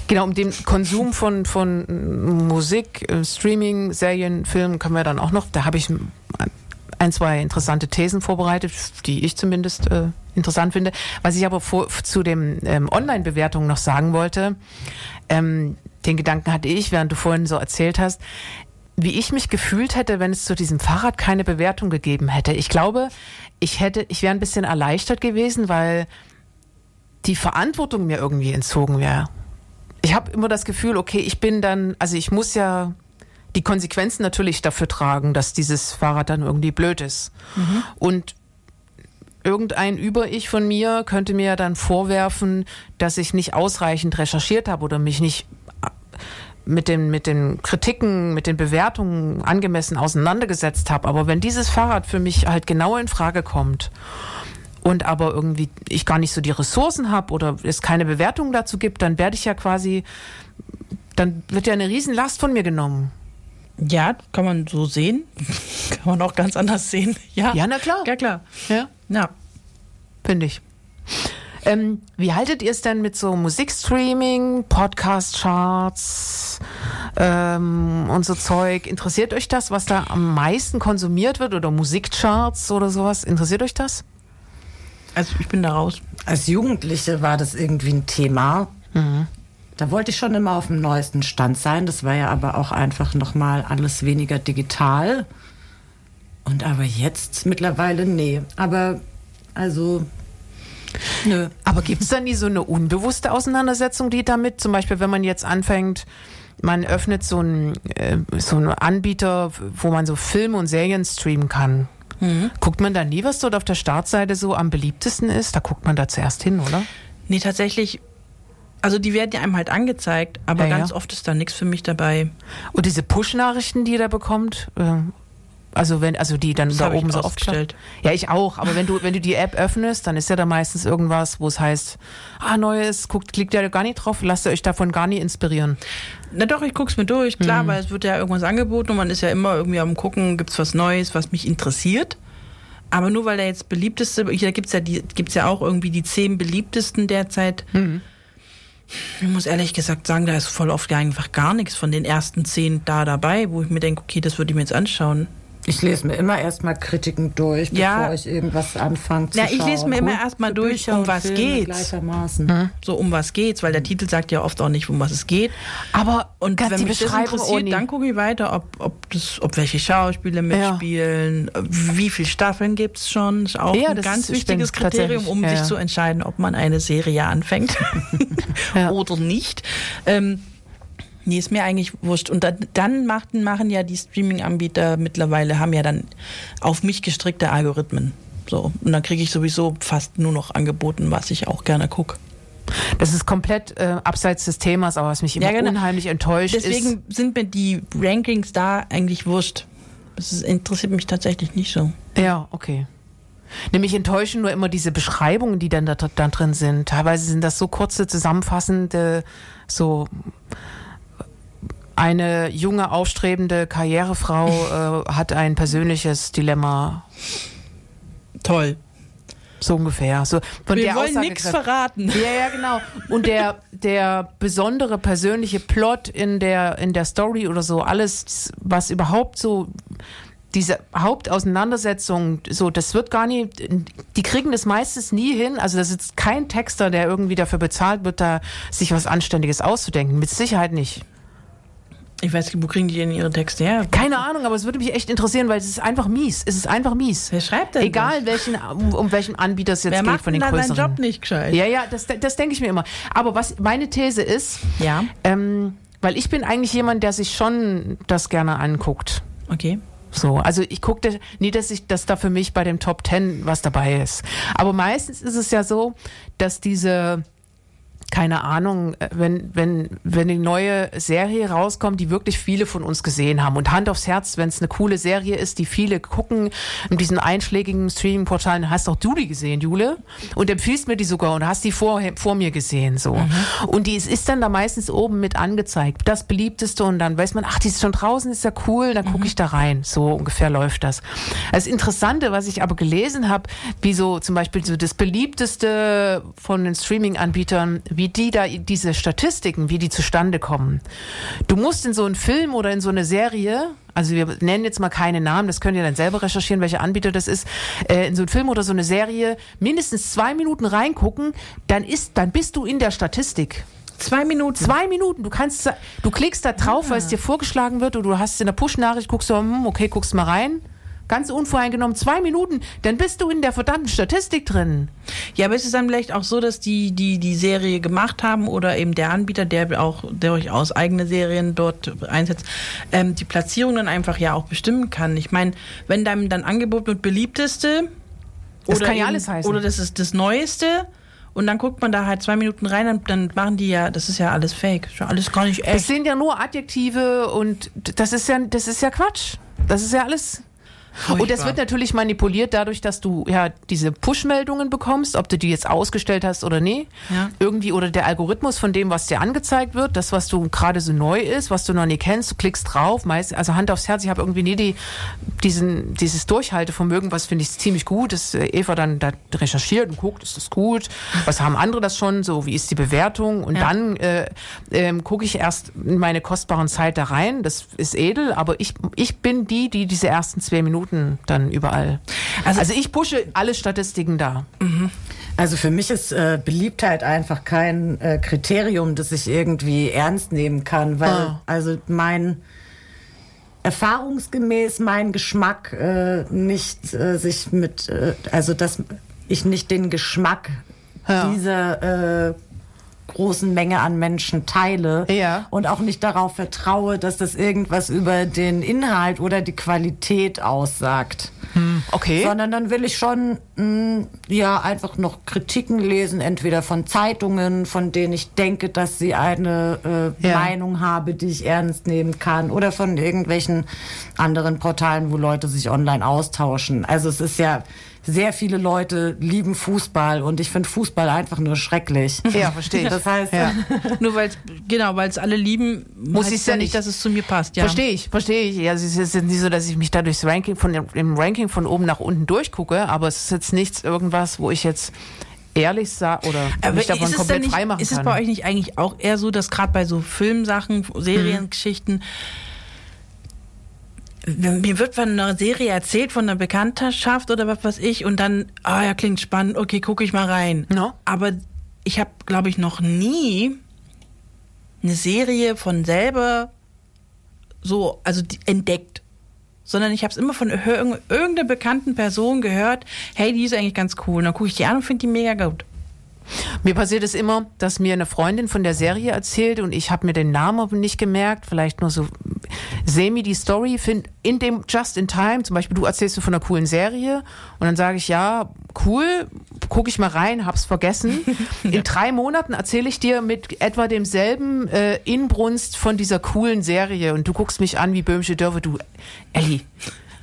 Genau, um den Konsum von, von Musik, äh, Streaming, Serien, Filmen können wir dann auch noch, da habe ich ein, zwei interessante Thesen vorbereitet, die ich zumindest äh, interessant finde. Was ich aber vor, zu den ähm, Online-Bewertungen noch sagen wollte, ähm, den Gedanken hatte ich, während du vorhin so erzählt hast, wie ich mich gefühlt hätte, wenn es zu diesem Fahrrad keine Bewertung gegeben hätte. Ich glaube, ich hätte, ich wäre ein bisschen erleichtert gewesen, weil die Verantwortung mir irgendwie entzogen wäre. Ich habe immer das Gefühl, okay, ich bin dann, also ich muss ja die Konsequenzen natürlich dafür tragen, dass dieses Fahrrad dann irgendwie blöd ist. Und irgendein Über-Ich von mir könnte mir dann vorwerfen, dass ich nicht ausreichend recherchiert habe oder mich nicht mit den, mit den Kritiken, mit den Bewertungen angemessen auseinandergesetzt habe. Aber wenn dieses Fahrrad für mich halt genau in Frage kommt und aber irgendwie ich gar nicht so die Ressourcen habe oder es keine Bewertung dazu gibt, dann werde ich ja quasi, dann wird ja eine Riesenlast von mir genommen.
Ja, kann man so sehen. (laughs) kann man auch ganz anders sehen. Ja,
Ja, na klar.
Ja, klar.
Ja.
Ja.
Finde ich. Ähm, wie haltet ihr es denn mit so Musikstreaming, Podcast-Charts ähm, und so Zeug? Interessiert euch das, was da am meisten konsumiert wird oder Musikcharts oder sowas? Interessiert euch das?
Also ich bin da raus.
Als Jugendliche war das irgendwie ein Thema. Da wollte ich schon immer auf dem neuesten Stand sein. Das war ja aber auch einfach nochmal alles weniger digital. Und aber jetzt mittlerweile, nee. Aber also, nö.
Aber gibt es da nie so eine unbewusste Auseinandersetzung, die damit, zum Beispiel, wenn man jetzt anfängt, man öffnet so einen, äh, so einen Anbieter, wo man so Filme und Serien streamen kann. Guckt man da nie, was dort auf der Startseite so am beliebtesten ist? Da guckt man da zuerst hin, oder?
Nee, tatsächlich. Also die werden ja einem halt angezeigt, aber
Ja, ja.
ganz oft ist da nichts für mich dabei.
Und diese Push-Nachrichten, die ihr da bekommt, äh, also wenn, also die dann
Das
da oben so oft
ausgestellt.
Ja, ich auch. Aber wenn du, wenn du die App öffnest, dann ist ja da meistens irgendwas, wo es heißt, ah, neues, guckt, klickt ja gar nicht drauf, lasst ihr euch davon gar nicht inspirieren.
Na doch, ich guck's mir durch,
Mhm.
klar, weil es wird ja irgendwas angeboten und man ist ja immer irgendwie am gucken, gibt's was Neues, was mich interessiert. Aber nur weil der jetzt beliebteste, da gibt's ja die, gibt's ja auch irgendwie die zehn beliebtesten derzeit.
Mhm.
Ich muss ehrlich gesagt sagen, da ist voll oft einfach gar nichts von den ersten zehn da dabei, wo ich mir denke, okay, das würde ich mir jetzt anschauen.
Ich lese mir immer erstmal Kritiken durch,
Ja.
bevor ich irgendwas anfange zu
Na, ich lese mir immer erstmal durch, um was
Filme
geht's.
Gleichermaßen.
So um was geht's, weil der Titel sagt ja oft auch nicht, um was es geht.
Aber
Und
ganz
wenn mich das interessiert, dann gucke ich weiter, ob, ob, das, ob welche Schauspieler mitspielen, wie viele Staffeln gibt's schon. Ist auch
Ja,
ein ganz
stimmt,
wichtiges Kriterium, um
ja,
sich
ja.
zu entscheiden, ob man eine Serie anfängt (laughs)
Ja. (laughs)
oder nicht. Ähm, nee, ist mir eigentlich wurscht. Und dann, machten, machen ja die Streaming-Anbieter mittlerweile, haben ja dann auf mich gestrickte Algorithmen. So, und dann kriege ich sowieso fast nur noch angeboten, was ich auch gerne gucke.
Das ist komplett äh, abseits des Themas, aber was mich immer
Ja, genau.
unheimlich enttäuscht ist.
Deswegen sind mir die Rankings da eigentlich wurscht. Das interessiert mich tatsächlich nicht so.
Ja, okay. Nämlich enttäuschen nur immer diese Beschreibungen, die dann da, da drin sind. Teilweise sind das so kurze, zusammenfassende, so eine junge, aufstrebende Karrierefrau (laughs) äh, hat ein persönliches Dilemma.
Toll.
So ungefähr. So von
Wir
der
wollen nichts verraten.
Ja, ja, genau. Und der, der besondere persönliche Plot in der, in der Story oder so, alles, was überhaupt so, diese Hauptauseinandersetzung, so, das wird gar nicht, die kriegen das meistens nie hin. Also, das ist kein Texter, der irgendwie dafür bezahlt wird, da sich was Anständiges auszudenken. Mit Sicherheit nicht.
Ich weiß nicht, wo kriegen die denn ihre Texte her?
Keine Ahnung, aber es würde mich echt interessieren, weil es ist einfach mies. Es ist einfach mies.
Wer schreibt denn
Egal, welchen, um, um welchen Anbieter es jetzt
Wer
geht
macht
von den
da seinen
größeren.
Job nicht gescheit?
Ja, ja, das, das denke ich mir immer. Aber was meine These ist,
Ja.
ähm, weil ich bin eigentlich jemand, der sich schon das gerne anguckt.
Okay.
So, also ich gucke nie, dass ich, dass da für mich bei dem Top Ten was dabei ist. Aber meistens ist es ja so, dass diese keine Ahnung, äh, wenn, wenn, wenn eine neue Serie rauskommt, die wirklich viele von uns gesehen haben. Und Hand aufs Herz, wenn es eine coole Serie ist, die viele gucken, in diesen einschlägigen Streaming-Portalen, hast auch du die gesehen, Jule? Und empfiehlst mir die sogar und hast die vor, vor mir gesehen, so. Und die ist, ist dann da meistens oben mit angezeigt. Das beliebteste und dann weiß man, ach, die ist schon draußen, ist ja cool, dann gucke ich da rein. So ungefähr läuft das. Das Interessante, was ich aber gelesen habe, wie so zum Beispiel so das beliebteste von den Streaming-Anbietern, wie die da diese Statistiken, wie die zustande kommen. Du musst in so einen Film oder in so eine Serie, also wir nennen jetzt mal keine Namen, das könnt ihr dann selber recherchieren, welcher Anbieter das ist, äh, in so einen Film oder so eine Serie mindestens zwei Minuten reingucken, dann ist, dann bist du in der Statistik.
Zwei Minuten.
Zwei Minuten. Du kannst, du klickst da drauf, weil es dir vorgeschlagen wird oder du hast in der Push-Nachricht, guckst du, hm, okay, guckst mal rein. Ganz unvoreingenommen, zwei Minuten, dann bist du in der verdammten Statistik drin.
Ja, aber ist es dann vielleicht auch so, dass die, die die Serie gemacht haben oder eben der Anbieter, der auch durchaus eigene Serien dort einsetzt, ähm, die Platzierung dann einfach ja auch bestimmen kann? Ich meine, wenn dann dann Angebot wird beliebteste
Das
oder
kann ja alles heißen.
Oder das ist das Neueste und dann guckt man da halt zwei Minuten rein, dann, dann machen die ja, das ist ja alles fake, ist ja alles gar nicht
Das
echt.
sind ja nur Adjektive und das ist ja, das ist ja Quatsch. Das ist ja alles. Und das
Furchtbar.
wird natürlich manipuliert dadurch, dass du ja diese Push-Meldungen bekommst, ob du die jetzt ausgestellt hast oder nee.
Ja.
Irgendwie oder der Algorithmus von dem, was dir angezeigt wird, das, was du gerade so neu ist, was du noch nie kennst, du klickst drauf, meist, also Hand aufs Herz, ich habe irgendwie nie die, diesen, dieses Durchhaltevermögen, was finde ich ziemlich gut, dass äh, Eva dann da recherchiert und guckt, ist das gut, was haben andere das schon, so wie ist die Bewertung und
Ja.
dann äh, ähm, gucke ich erst in meine kostbaren Zeit da rein, das ist edel, aber ich, ich bin die, die diese ersten zwei Minuten dann überall. Also,
Also-
ich pushe alle Statistiken da.
Also für mich ist äh, Beliebtheit einfach kein äh, Kriterium, das ich irgendwie ernst nehmen kann, weil
Ah.
also mein erfahrungsgemäß mein Geschmack äh, nicht äh, sich mit, äh, also dass ich nicht den Geschmack
Ja.
dieser äh, großen Menge an Menschen teile
Ja.
und auch nicht darauf vertraue, dass das irgendwas über den Inhalt oder die Qualität aussagt
Okay.
sondern dann will ich schon mh, ja einfach noch Kritiken lesen, entweder von Zeitungen, von denen ich denke, dass sie eine äh,
Ja.
Meinung habe, die ich ernst nehmen kann, oder von irgendwelchen anderen Portalen, wo Leute sich online austauschen. Also es ist ja sehr viele Leute lieben Fußball und ich finde Fußball einfach nur schrecklich.
Ja, verstehe ich.
Das heißt,
Ja. (laughs)
Nur weil genau, weil es alle lieben,
Muss ich's ja
nicht,
nicht.
dass es zu mir passt. Ja.
Verstehe ich, verstehe ich. Ja, es ist jetzt nicht so, dass ich mich da durchs Ranking von dem, im Ranking von oben nach unten durchgucke, aber es ist jetzt nichts irgendwas, wo ich jetzt ehrlich sage oder
Aber
mich davon komplett
nicht,
frei machen
ist
kann.
es bei euch nicht eigentlich auch eher so, dass gerade bei so Filmsachen, Seriengeschichten, wenn- mir wird von einer Serie erzählt, von einer Bekanntschaft oder was weiß ich, und dann, ah ja, klingt spannend, okay, gucke ich mal rein.
No.
Aber ich habe, glaube ich, noch nie eine Serie von selber so, also entdeckt. Sondern ich habe es immer von ir- irgendeiner bekannten Person gehört, hey, die ist eigentlich ganz cool. Und dann gucke ich die an und finde die mega gut.
Mir passiert es immer, dass mir eine Freundin von der Serie erzählt und ich habe mir den Namen nicht gemerkt, vielleicht nur so semi die Story, find in dem Just in Time, zum Beispiel du erzählst du von einer coolen Serie und dann sage ich, ja, cool, gucke ich mal rein, hab's vergessen. (laughs) In drei Monaten erzähle ich dir mit etwa demselben äh, Inbrunst von dieser coolen Serie und du guckst mich an wie böhmische Dörfer, du, Elli.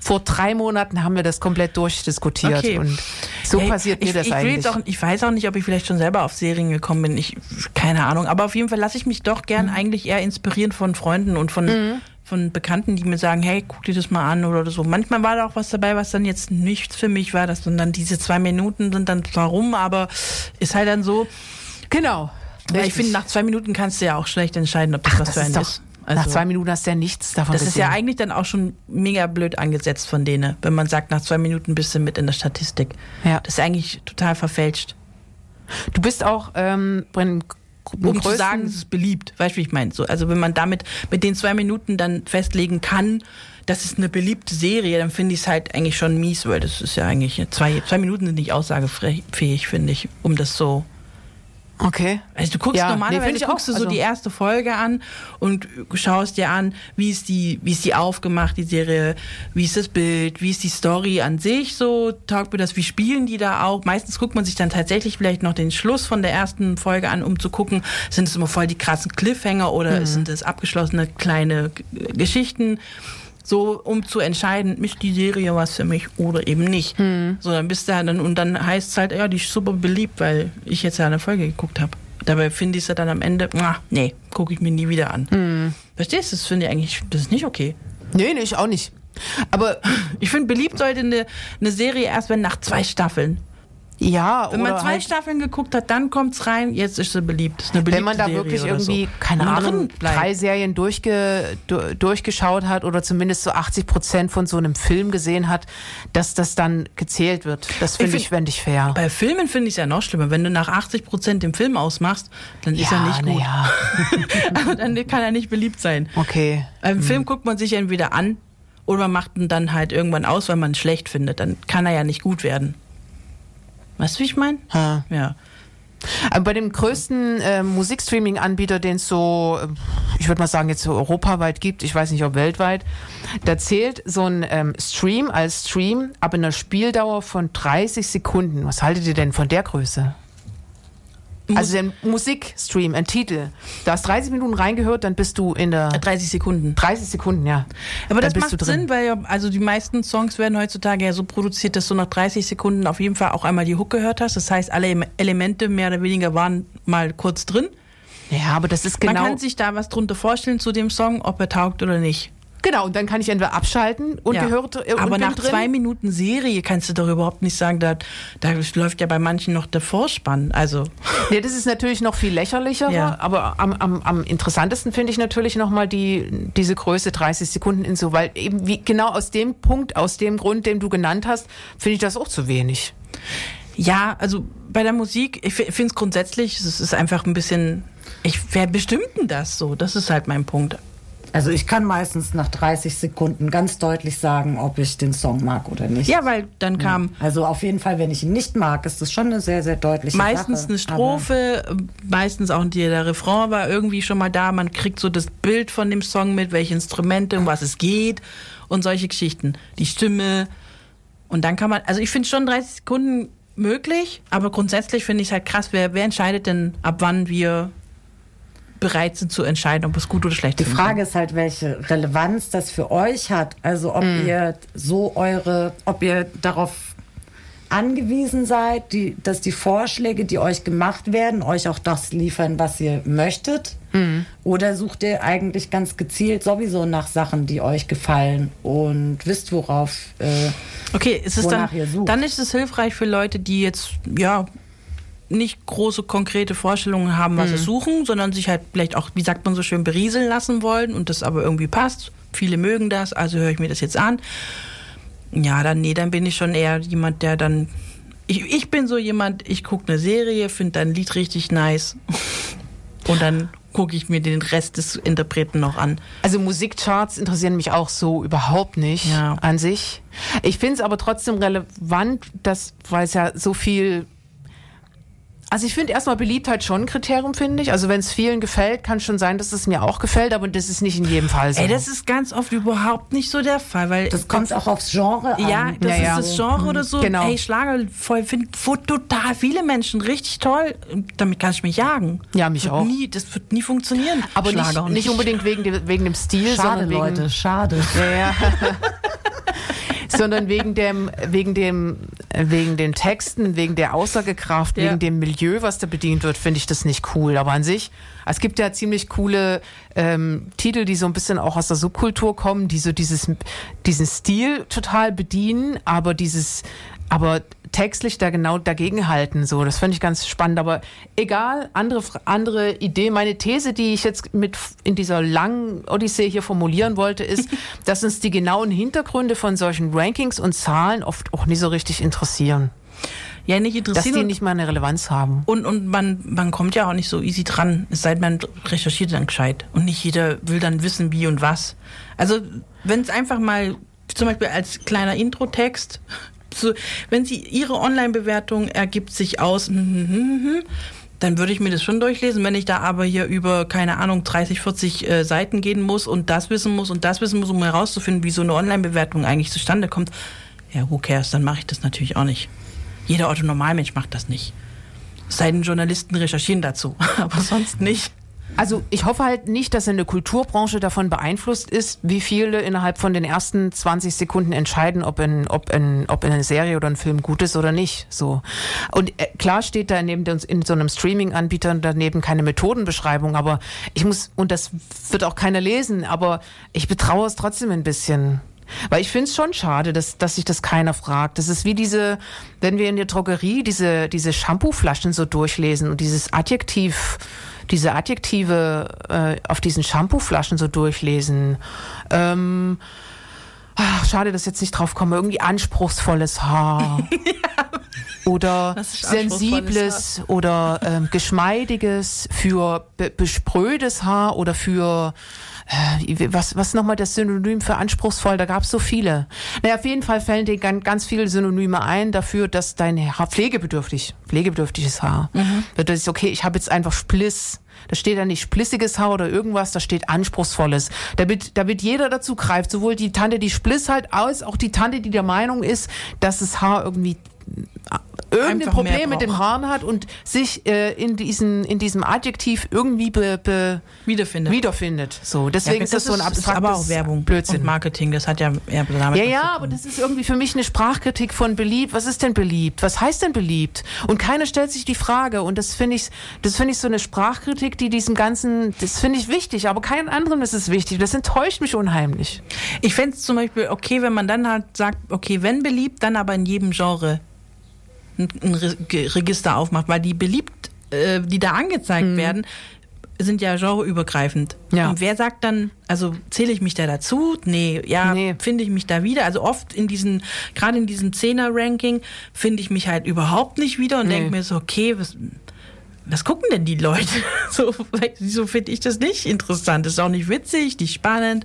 Vor drei Monaten haben wir das komplett durchdiskutiert
Okay.
und so
Ja,
passiert
ich,
mir das
ich
eigentlich.
Auch, ich weiß auch nicht, ob ich vielleicht schon selber auf Serien gekommen bin. Ich, keine Ahnung. Aber auf jeden Fall lasse ich mich doch gern
Mhm.
eigentlich eher inspirieren von Freunden und von, von Bekannten, die mir sagen, hey, guck dir das mal an oder so. Manchmal war da auch was dabei, was dann jetzt nichts für mich war. Das dann diese zwei Minuten sind dann zwar rum, aber ist halt dann so.
genau.
Weil ich finde, nach zwei Minuten kannst du ja auch schlecht entscheiden, ob das was
das
für
ist
einen
doch,
ist.
Nach zwei Minuten hast du ja nichts davon
das ist ja
gesehen.
eigentlich dann auch schon mega blöd angesetzt von denen, wenn man sagt, nach zwei Minuten bist du mit in der Statistik.
Ja.
Das ist eigentlich total verfälscht.
Du bist auch ähm, ein
um zu sagen, es ist beliebt. Weißt du, wie ich meine? So, also wenn man damit mit den zwei Minuten dann festlegen kann, das ist eine beliebte Serie, dann finde ich es halt eigentlich schon mies, weil das ist ja eigentlich zwei, zwei Minuten sind nicht aussagefähig, finde ich, um das so
Okay.
also du guckst
Ja, nee,
normalerweise
ich
guckst du so
Also-
die erste Folge an und schaust dir an, wie ist die, wie ist die aufgemacht, die Serie, wie ist das Bild, wie ist die Story an sich, so taugt mir das, wie spielen die da auch. Meistens guckt man sich dann tatsächlich vielleicht noch den Schluss von der ersten Folge an, um zu gucken, sind es immer voll die krassen Cliffhanger oder sind es abgeschlossene kleine Geschichten. So, um zu entscheiden, ist die Serie was für mich oder eben nicht. So, dann bist du ja dann, und dann heißt es halt, ja, die ist super beliebt, weil ich jetzt ja eine Folge geguckt habe. Dabei finde ich es ja dann am Ende, ah, nee, gucke ich mir nie wieder an. Verstehst du? Das finde ich eigentlich, das ist nicht okay.
Nee, nee, ich auch nicht. Aber
Ich finde, beliebt sollte eine, eine Serie erst, wenn nach zwei Staffeln.
Ja,
Wenn man zwei
halt,
Staffeln geguckt hat, dann kommt's rein, jetzt ist sie beliebt. Ist eine beliebte
wenn man da
Serie
wirklich irgendwie,
so.
keine Ahnung, drei Serien durchge, du, durchgeschaut hat oder zumindest so 80 Prozent von so einem Film gesehen hat, dass das dann gezählt wird. Das finde
find-
ich, fände ich fair.
Bei Filmen finde ich es ja noch schlimmer. Wenn du nach 80 Prozent den Film ausmachst, dann ist er nicht gut.
Ja. (laughs)
Aber dann kann er nicht beliebt sein.
Okay.
Einen Film guckt man sich entweder an oder man macht ihn dann halt irgendwann aus, weil man ihn schlecht findet. Dann kann er ja nicht gut werden. Weißt du, wie ich meine?
Ha.
Ja.
Aber bei dem größten äh, Musikstreaming-Anbieter, den es so, äh, ich würde mal sagen, jetzt so europaweit gibt, ich weiß nicht, ob weltweit, da zählt so ein ähm, Stream als Stream ab einer Spieldauer von 30 Sekunden. Was haltet ihr denn von der Größe? Also den Musikstream, ein Titel. Da hast 30 Minuten reingehört, dann bist du in der
30 Sekunden.
30 Sekunden, ja.
Aber
Dann
das
du
macht
drin.
Sinn, weil ja, also die meisten Songs werden heutzutage ja so produziert, dass du nach 30 Sekunden auf jeden Fall auch einmal die Hook gehört hast. Das heißt, alle Em- Elemente mehr oder weniger waren mal kurz drin.
Ja, aber das ist genau.
Man kann sich da was drunter vorstellen zu dem Song, ob er taugt oder nicht.
Genau, und dann kann ich entweder abschalten und
Ja.
gehört. Äh,
Aber nach
drin.
zwei Minuten Serie kannst du doch überhaupt nicht sagen, da, da läuft ja bei manchen noch der Vorspann. Also
Ja, das ist natürlich noch viel lächerlicher,
Ja.
aber am, am, am interessantesten finde ich natürlich nochmal die, diese Größe 30 Sekunden in so, weil eben wie, genau aus dem Punkt, aus dem Grund, den du genannt hast, finde ich das auch zu wenig.
ja, also bei der Musik, ich finde es grundsätzlich, es ist einfach ein bisschen, ich, wer bestimmt denn das so? Das ist halt mein Punkt.
Also ich kann meistens nach 30 Sekunden ganz deutlich sagen, ob ich den Song mag oder nicht.
Ja, weil dann kam
Also auf jeden Fall, wenn ich ihn nicht mag, ist das schon eine sehr, sehr deutliche
meistens
Sache.
eine Strophe, meistens auch der Refrain war irgendwie schon mal da. Man kriegt so das Bild von dem Song mit, welche Instrumente, um was es geht und solche Geschichten. Die Stimme. Und dann kann man, also ich finde schon 30 Sekunden möglich, aber grundsätzlich finde ich es halt krass, wer, wer entscheidet denn, ab wann wir bereit sind zu entscheiden, ob es gut oder schlecht
Die
ist.
Frage ist halt, welche Relevanz das für euch hat. Also ob
Mm.
ihr so eure, ob ihr darauf angewiesen seid, die, dass die Vorschläge, die euch gemacht werden, euch auch das liefern, was ihr möchtet.
Mm.
Oder sucht ihr eigentlich ganz gezielt sowieso nach Sachen, die euch gefallen und wisst, worauf. Äh,
Okay, ist es dann,
Wonach ihr sucht.
dann ist es hilfreich für Leute, die jetzt, ja, nicht große konkrete Vorstellungen haben, was sie suchen, sondern sich halt vielleicht auch, wie sagt man so schön, berieseln lassen wollen und das aber irgendwie passt. Viele mögen das, also höre ich mir das jetzt an. Ja, dann, nee, dann bin ich schon eher jemand, der dann. Ich, ich bin so jemand, ich gucke eine Serie, finde ein Lied richtig nice (laughs) und dann gucke ich mir den Rest des Interpreten noch an.
Also Musikcharts interessieren mich auch so überhaupt nicht
Ja.
an sich. Ich finde es aber trotzdem relevant, dass, weil es ja so viel. Also ich finde erstmal Beliebtheit schon ein Kriterium, finde ich. Also wenn es vielen gefällt, kann schon sein, dass es mir auch gefällt, aber das ist nicht in jedem Fall so.
Ey, das ist ganz oft überhaupt nicht so der Fall, weil
das kommt auch aufs Genre an.
Ja, das
Ja, ja.
ist das Genre oder so.
Genau.
Ey, Schlager voll finden total viele Menschen richtig toll. Damit kann ich mich jagen.
Ja, mich
wird
auch.
Nie, das wird nie funktionieren.
aber
Schlager
nicht, nicht unbedingt wegen dem, wegen dem Stil,
Schade,
sondern wegen,
Leute, schade.
Ja, ja. (laughs) (laughs) sondern wegen dem, wegen dem, wegen den Texten, wegen der Aussagekraft,
Ja.
wegen dem Milieu, was da bedient wird, finde ich das nicht cool. Aber an sich, es gibt ja ziemlich coole ähm, Titel, die so ein bisschen auch aus der Subkultur kommen, die so dieses, diesen Stil total bedienen, aber dieses, aber textlich da genau dagegen halten. So, das finde ich ganz spannend. Aber egal, andere, andere Idee. Meine These, die ich jetzt mit in dieser langen Odyssee hier formulieren wollte, ist, (laughs) dass uns die genauen Hintergründe von solchen Rankings und Zahlen oft auch nie so richtig interessieren.
ja nicht
dass
interessieren.
die
und-
nicht mal eine Relevanz haben.
Und, und man, man kommt ja auch nicht so easy dran, es sei denn, man recherchiert dann gescheit. Und nicht jeder will dann wissen, wie und was. Also, wenn es einfach mal, zum Beispiel als kleiner Introtext, so, wenn sie ihre Online-Bewertung ergibt sich aus, dann würde ich mir das schon durchlesen. Wenn ich da aber hier über, keine Ahnung, 30, 40 äh, Seiten gehen muss und das wissen muss und das wissen muss, um herauszufinden, wie so eine Online-Bewertung eigentlich zustande kommt, ja, who cares, dann mache ich das natürlich auch nicht. Jeder Otto-Normalmensch macht das nicht. Es Journalisten recherchieren dazu, (laughs) aber sonst nicht.
Also ich hoffe halt nicht, dass in der Kulturbranche davon beeinflusst ist, wie viele innerhalb von den ersten 20 Sekunden entscheiden, ob in, ob in, ob in eine Serie oder ein Film gut ist oder nicht. So. Und äh, klar steht da neben uns in so einem Streaming-Anbieter daneben keine Methodenbeschreibung, aber ich muss, und das wird auch keiner lesen, aber ich betraue es trotzdem ein bisschen. Weil ich finde es schon schade, dass, dass sich das keiner fragt. Das ist wie diese, wenn wir in der Drogerie diese, diese Shampooflaschen so durchlesen und dieses Adjektiv, diese Adjektive äh, auf diesen Shampooflaschen so durchlesen. Ähm, ach, schade, dass ich jetzt nicht drauf komme. Irgendwie anspruchsvolles Haar. (laughs) Oder
ist anspruchsvolles
sensibles oder ähm, geschmeidiges für be bespröhtes Haar oder für was, was nochmal das Synonym für anspruchsvoll? Da gab es so viele. Naja, auf jeden Fall fällen dir ganz, ganz viele Synonyme ein dafür, dass dein Haar pflegebedürftig, pflegebedürftiges Haar. Wird Das ist okay, ich habe jetzt einfach Spliss. Da steht da nicht splissiges Haar oder irgendwas, da steht anspruchsvolles. Damit, damit jeder dazu greift, sowohl die Tante, die Spliss halt aus, auch die Tante, die der Meinung ist, dass das Haar irgendwie irgendein
mehr
Problem mit dem. Haaren hat und sich äh, in, diesen, in diesem Adjektiv irgendwie be, be,
Wiederfindet.
wiederfindet. So, deswegen
Ja,
ist das so ein
ist
abstraktes
aber auch Werbung
Blödsinn.
und Marketing. Das hat ja eher damit
Ja, ja, aber das ist irgendwie für mich eine Sprachkritik von beliebt. Was ist denn beliebt? Was heißt denn beliebt? Und keiner stellt sich die Frage. Und das finde ich, das finde ich so eine Sprachkritik, die diesem ganzen, das finde ich wichtig, aber keinen anderen ist es wichtig. Das enttäuscht mich unheimlich.
Ich fände es zum Beispiel okay, wenn man dann halt sagt, okay, wenn beliebt, dann aber in jedem Genre ein, Register aufmacht, weil die beliebt, äh, die da angezeigt werden, sind ja genreübergreifend.
Ja.
Und wer sagt dann, also zähle ich mich da dazu? Nee, ja,
Nee.
finde ich mich da wieder. Also oft in diesen, gerade in diesem Zehner-Ranking, finde ich mich halt überhaupt nicht wieder und
Nee.
denke mir so, okay, was, was gucken denn die Leute? (laughs) So, so finde ich das nicht interessant. Das ist auch nicht witzig, nicht spannend.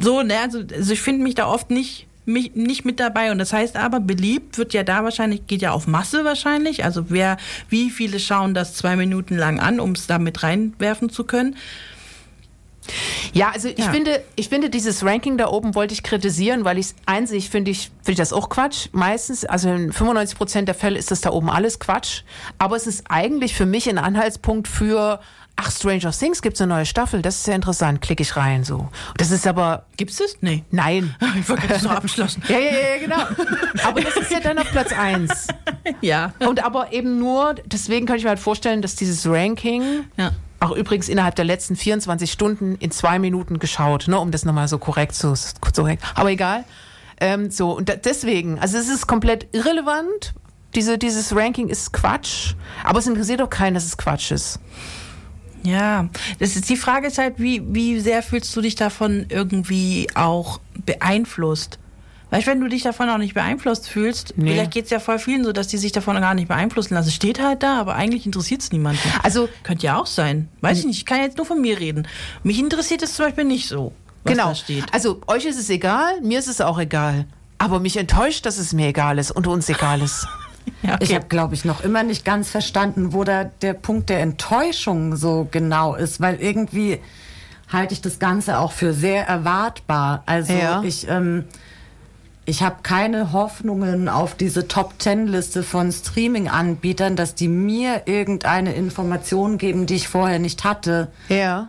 So, ne, also, also ich finde mich da oft nicht, mich, nicht mit dabei. Und das heißt aber, beliebt wird ja da wahrscheinlich, geht ja auf Masse wahrscheinlich. Also wer, wie viele schauen das zwei Minuten lang an, um es da mit reinwerfen zu können.
Ja, also ich
Ja.
finde, ich finde dieses Ranking da oben wollte ich kritisieren, weil ich es einzig finde ich, finde ich das auch Quatsch. Meistens, also in 95 Prozent der Fälle ist das da oben alles Quatsch. Aber es ist eigentlich für mich ein Anhaltspunkt für, ach, Stranger Things gibt's eine neue Staffel, das ist ja interessant, klicke ich rein so. Das ist aber,
Gibt's es? Nee.
nein. (laughs)
Ich war gerade so abgeschlossen.
Ja, ja, ja, genau. Aber das ist ja dann auf Platz eins. (laughs)
Ja.
Und aber eben nur, deswegen kann ich mir halt vorstellen, dass dieses Ranking
Ja.
auch übrigens innerhalb der letzten 24 Stunden in zwei Minuten geschaut, ne, um das nochmal so korrekt zu, zu aber egal. Ähm, so, und da, deswegen, also es ist komplett irrelevant. Diese, dieses Ranking ist Quatsch, aber es interessiert doch keinen, dass es Quatsch ist.
Ja, das ist, die Frage ist halt, wie, wie sehr fühlst du dich davon irgendwie auch beeinflusst? Weißt du, wenn du dich davon auch nicht beeinflusst fühlst,
Nee.
vielleicht geht es ja voll vielen so, dass die sich davon gar nicht beeinflussen lassen. Steht halt da, aber eigentlich interessiert es niemanden.
Also-
Könnte ja auch sein. Weiß ich nicht, ich kann jetzt nur von mir reden. Mich interessiert es zum Beispiel nicht so, was
genau.
da steht.
Also euch ist es egal, mir ist es auch egal. Aber mich enttäuscht, dass es mir egal ist und uns egal ist.
Ja,
Ich
okay.
habe, glaube ich, noch immer nicht ganz verstanden, wo da der Punkt der Enttäuschung so genau ist, weil irgendwie halte ich das Ganze auch für sehr erwartbar. Also
Ja.
ich, ähm, ich habe keine Hoffnungen auf diese Top-Ten-Liste von Streaming-Anbietern, dass die mir irgendeine Information geben, die ich vorher nicht hatte
Ja.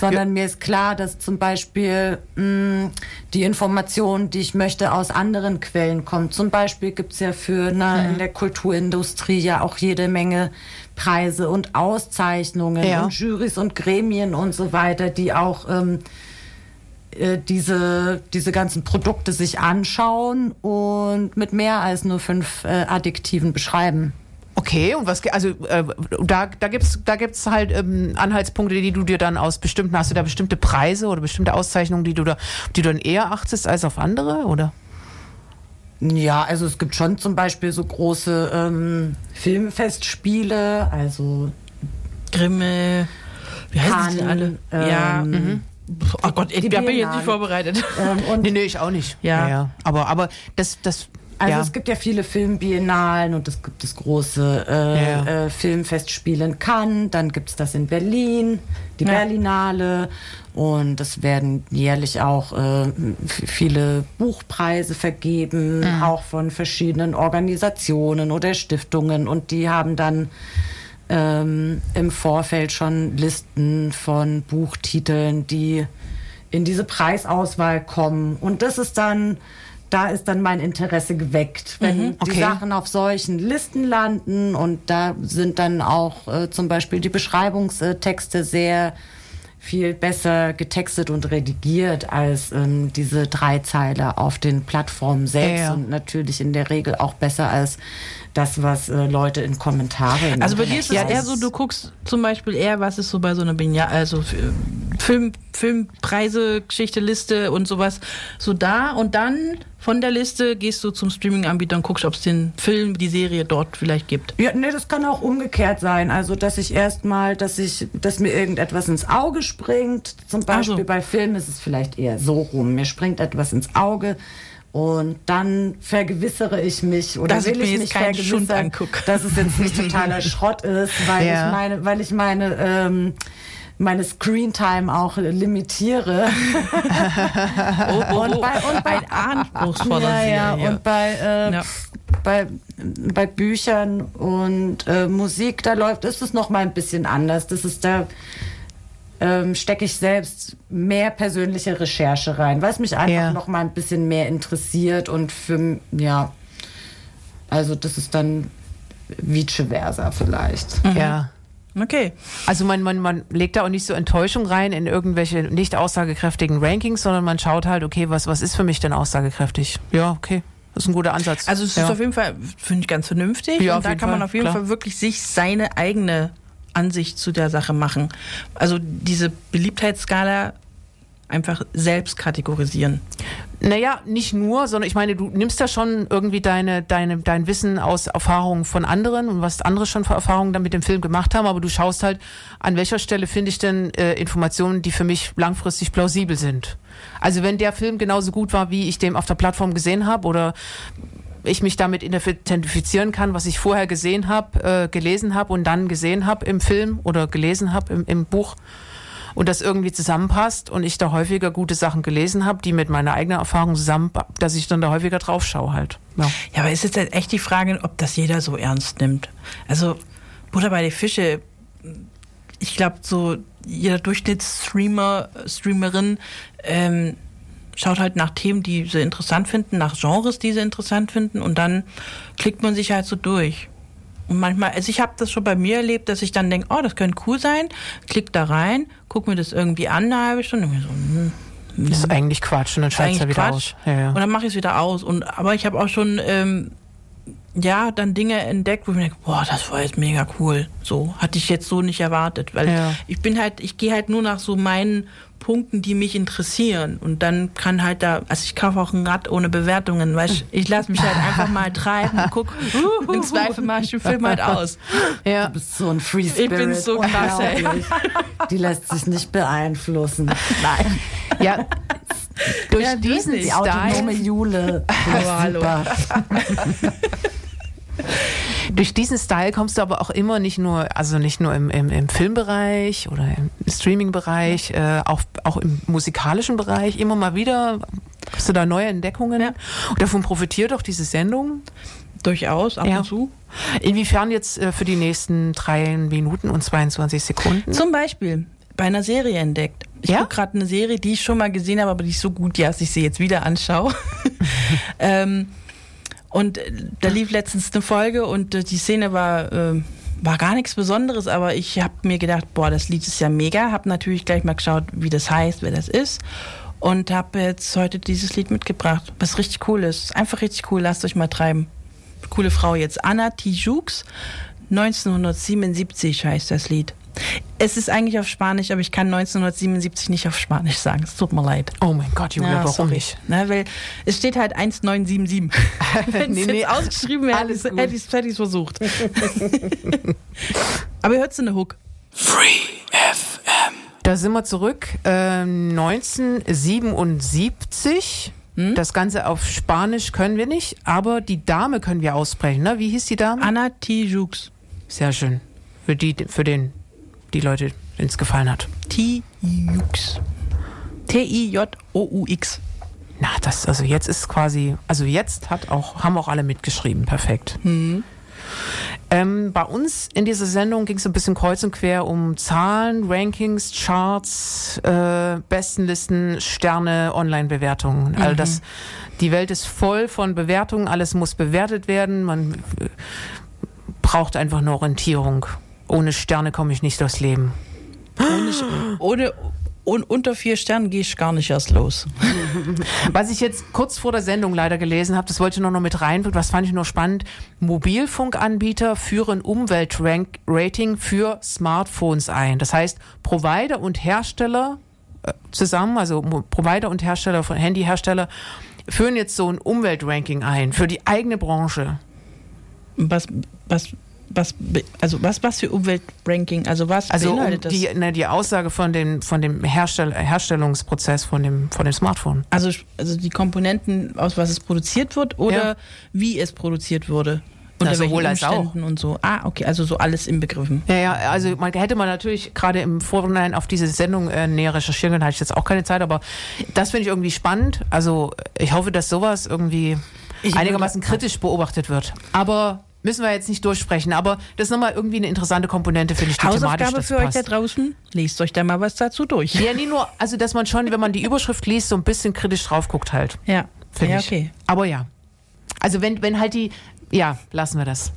Sondern mir ist klar, dass zum Beispiel mh, die Information, die ich möchte, aus anderen Quellen kommt. Zum Beispiel gibt's ja für na,
Mhm.
in der Kulturindustrie ja auch jede Menge Preise und Auszeichnungen
Ja.
und Jurys und Gremien und so weiter, die auch ähm, äh, diese, diese ganzen Produkte sich anschauen und mit mehr als nur fünf äh, Adjektiven beschreiben.
Okay, und was, also äh, da, da gibt's da gibt's halt ähm, Anhaltspunkte, die du dir dann aus bestimmten, hast du da bestimmte Preise oder bestimmte Auszeichnungen, die du da, die du dann eher achtest als auf andere, oder?
Ja, also es gibt schon zum Beispiel so große ähm, Filmfestspiele, also
Grimme, wie heißen sie
Cannes,
alle? ja.
ähm,
Mhm. Oh Gott, ich,
die
bin jetzt nicht vorbereitet.
ähm, und
Nee, nee, ich auch nicht.
Ja.
Aber, aber das, das,
Also
ja.
es gibt ja viele Filmbiennalen und es gibt das große äh,
Ja.
äh, Filmfestspiel in Cannes, dann gibt es das in Berlin, die
Ja.
Berlinale und es werden jährlich auch äh, viele Buchpreise vergeben,
Mhm.
auch von verschiedenen Organisationen oder Stiftungen und die haben dann ähm, im Vorfeld schon Listen von Buchtiteln, die in diese Preisauswahl kommen. Und das ist dann, da ist dann mein Interesse geweckt, wenn die
okay.
Sachen auf solchen Listen landen. Und da sind dann auch äh, zum Beispiel die Beschreibungstexte sehr viel besser getextet und redigiert als ähm, diese Dreizeiler auf den Plattformen selbst
Ja, ja.
und natürlich in der Regel auch besser als das, was äh, Leute in Kommentare. im
Also bei dir ist es
schreiben.
eher so, du guckst zum Beispiel eher, was ist so bei so einer Binia also Film, Filmpreise, Geschichte, Liste und sowas so da und dann von der Liste gehst du zum Streaming-Anbieter und guckst, ob es den Film, die Serie dort vielleicht gibt.
Ja, nee, das kann auch umgekehrt sein. Also, dass ich erstmal, dass ich, dass mir irgendetwas ins Auge springt. Zum Beispiel
so.
bei Filmen ist es vielleicht eher so rum. Mir springt etwas ins Auge. Und dann vergewissere ich mich oder
Dass ich
will ich
jetzt
mich vergewissern, dass es jetzt nicht totaler (laughs) Schrott ist, weil
Ja.
ich meine, weil ich meine ähm, meine Screentime auch limitiere.
Oh, (laughs) oh,
Und bei- und bei-
anspruchsvoller
ja, ja.
Serie.
Und bei, äh,
Ja.
bei, bei Büchern und äh, Musik, da läuft, ist es noch mal ein bisschen anders. Das ist da ähm, stecke ich selbst mehr persönliche Recherche rein, weil es mich einfach
Ja.
noch mal ein bisschen mehr interessiert und für ja, also das ist dann vice versa vielleicht.
ja.
Okay.
Also man, man, man legt da auch nicht so Enttäuschung rein in irgendwelche nicht aussagekräftigen Rankings, sondern man schaut halt, okay, was, was ist für mich denn aussagekräftig? Ja, okay. Das ist ein guter Ansatz.
Also es
ja.
ist auf jeden Fall, finde ich, ganz vernünftig.
Ja,
und da kann man
Fall,
auf jeden
klar.
Fall wirklich sich seine eigene Ansicht zu der Sache machen. Also diese Beliebtheitsskala einfach selbst kategorisieren.
Naja, nicht nur, sondern ich meine, du nimmst da schon irgendwie deine, deine, dein Wissen aus Erfahrungen von anderen und was andere schon für Erfahrungen dann mit dem Film gemacht haben, aber du schaust halt, an welcher Stelle finde ich denn äh, Informationen, die für mich langfristig plausibel sind. Also wenn der Film genauso gut war, wie ich den auf der Plattform gesehen habe oder ich mich damit identifizieren kann, was ich vorher gesehen habe, äh, gelesen habe und dann gesehen habe im Film oder gelesen habe im, im Buch und das irgendwie zusammenpasst und ich da häufiger gute Sachen gelesen habe, die mit meiner eigenen Erfahrung zusammen, dass ich dann da häufiger drauf schaue halt. Ja.
Ja, aber ist jetzt halt echt die Frage, ob das jeder so ernst nimmt. Also Butter bei die Fische, ich glaube, so jeder Durchschnittsstreamer, Streamerin ähm, schaut halt nach Themen, die sie interessant finden, nach Genres, die sie interessant finden und dann klickt man sich halt so durch. Und manchmal, also ich habe das schon bei mir erlebt, dass ich dann denke, oh, das könnte cool sein, klick da rein, guck mir das irgendwie an eine halbe Stunde und so, hm,
Das ist eigentlich Quatsch und dann schaltet er
eigentlich
wieder
Quatsch.
aus. Ja, ja.
Und dann mache ich es wieder aus. Und, aber ich habe auch schon, ähm, ja, dann Dinge entdeckt, wo ich mir denke, boah, das war jetzt mega cool. So, hatte ich jetzt so nicht erwartet. Weil
Ja.
ich bin halt, ich gehe halt nur nach so meinen Punkten, die mich interessieren. Und dann kann halt da, also ich kaufe auch ein Rad ohne Bewertungen, weißt du, ich lasse mich halt einfach mal treiben und guck, (laughs) im Zweifel mache ich den Film halt aus.
ja.
Du bist so ein Free
Ich
Spirit.
bin so krass, ey.
Die lässt sich nicht beeinflussen. Nein.
ja. Durch
Ja,
diesen.
Die autonome
Style,
Jule.
Aber hallo. (laughs)
Durch diesen Style kommst du aber auch immer nicht nur, also nicht nur im, im, im Filmbereich oder im Streaming-Bereich, äh, auch, auch im musikalischen Bereich immer mal wieder hast du da neue Entdeckungen.
Ja.
Und davon profitiert auch diese Sendung.
Durchaus, ab
Ja.
und zu.
Inwiefern jetzt äh, für die nächsten drei Minuten und 22 Sekunden?
Zum Beispiel bei einer Serie entdeckt. Ich
Ja?
gucke gerade eine Serie, die ich schon mal gesehen habe, aber die ist so gut, ja, dass ich sie jetzt wieder anschaue. (laughs) ähm, und äh, da lief letztens eine Folge und äh, die Szene war, äh, war gar nichts Besonderes, aber ich habe mir gedacht, boah, das Lied ist ja mega. Habe natürlich gleich mal geschaut, wie das heißt, wer das ist. Und habe jetzt heute dieses Lied mitgebracht, was richtig cool ist. Einfach richtig cool, lasst euch mal treiben. Coole Frau jetzt. Anna Tijoux, 1977 heißt das Lied. Es ist eigentlich auf Spanisch, aber ich kann 1977 nicht auf Spanisch sagen. Es tut mir leid.
Oh mein Gott, Julia,
Ja,
warum
sorry.
nicht?
Na, weil es steht halt 1977. Wenn es
Nee, nee,
jetzt ausgeschrieben wäre,
alles
hätte ich es versucht. (laughs) aber ihr hört so eine Hook.
Free FM.
Da sind wir zurück. Ähm, 1977.
Hm?
Das Ganze auf Spanisch können wir nicht, aber die Dame können wir aussprechen. Ne? Wie hieß die Dame?
Anna Tijoux.
Sehr schön. Für die, für den, die Leute, denen es gefallen hat.
Tijoux. T-I-J-O-U-X.
Na, das, also jetzt ist quasi, also jetzt hat auch, haben auch alle mitgeschrieben. Perfekt. Ähm, bei uns in dieser Sendung ging es ein bisschen kreuz und quer um Zahlen, Rankings, Charts, äh, Bestenlisten, Sterne, Online-Bewertungen. All das, die Welt ist voll von Bewertungen, alles muss bewertet werden. Man äh, braucht einfach eine Orientierung. Ohne Sterne komme ich nicht durchs Leben.
Ohne, ohne, un, unter vier Sternen gehe ich gar nicht erst los. (laughs)
Was ich jetzt kurz vor der Sendung leider gelesen habe, das wollte ich nur noch mit rein, was fand ich nur spannend. Mobilfunkanbieter führen Umweltrating für Smartphones ein. Das heißt, Provider und Hersteller äh, zusammen, also Provider und Hersteller von Handyhersteller, führen jetzt so ein Umweltranking ein für die eigene Branche.
Was, was, was, also was, was für Umweltranking? Also was
Also
beinhaltet das?
die, ne, die Aussage von dem, von dem Herstell Herstellungsprozess von dem, von dem Smartphone.
Also, also die Komponenten, aus was es produziert wird oder
Ja.
wie es produziert wurde?
Na,
Unter
sowohl
welchen
als auch.
Und so. Ah, okay, also so alles inbegriffen.
Ja, ja, also man hätte man natürlich gerade im Vorhinein auf diese Sendung äh, näher recherchieren können, hatte ich jetzt auch keine Zeit, aber das finde ich irgendwie spannend. Also ich hoffe, dass sowas irgendwie
Ich
einigermaßen
würde-
kritisch beobachtet wird. Aber müssen wir jetzt nicht durchsprechen. Aber das ist nochmal irgendwie eine interessante Komponente, finde ich, die thematisch
Hausaufgabe
das
für euch
passt.
da draußen. Lest euch da mal was dazu durch.
Ja, nie nur, also dass man schon, wenn man die Überschrift liest, so ein bisschen kritisch drauf guckt halt.
Ja,
Finde
ja
ich.
okay.
Aber ja. Also wenn, wenn halt die, ja, lassen wir das.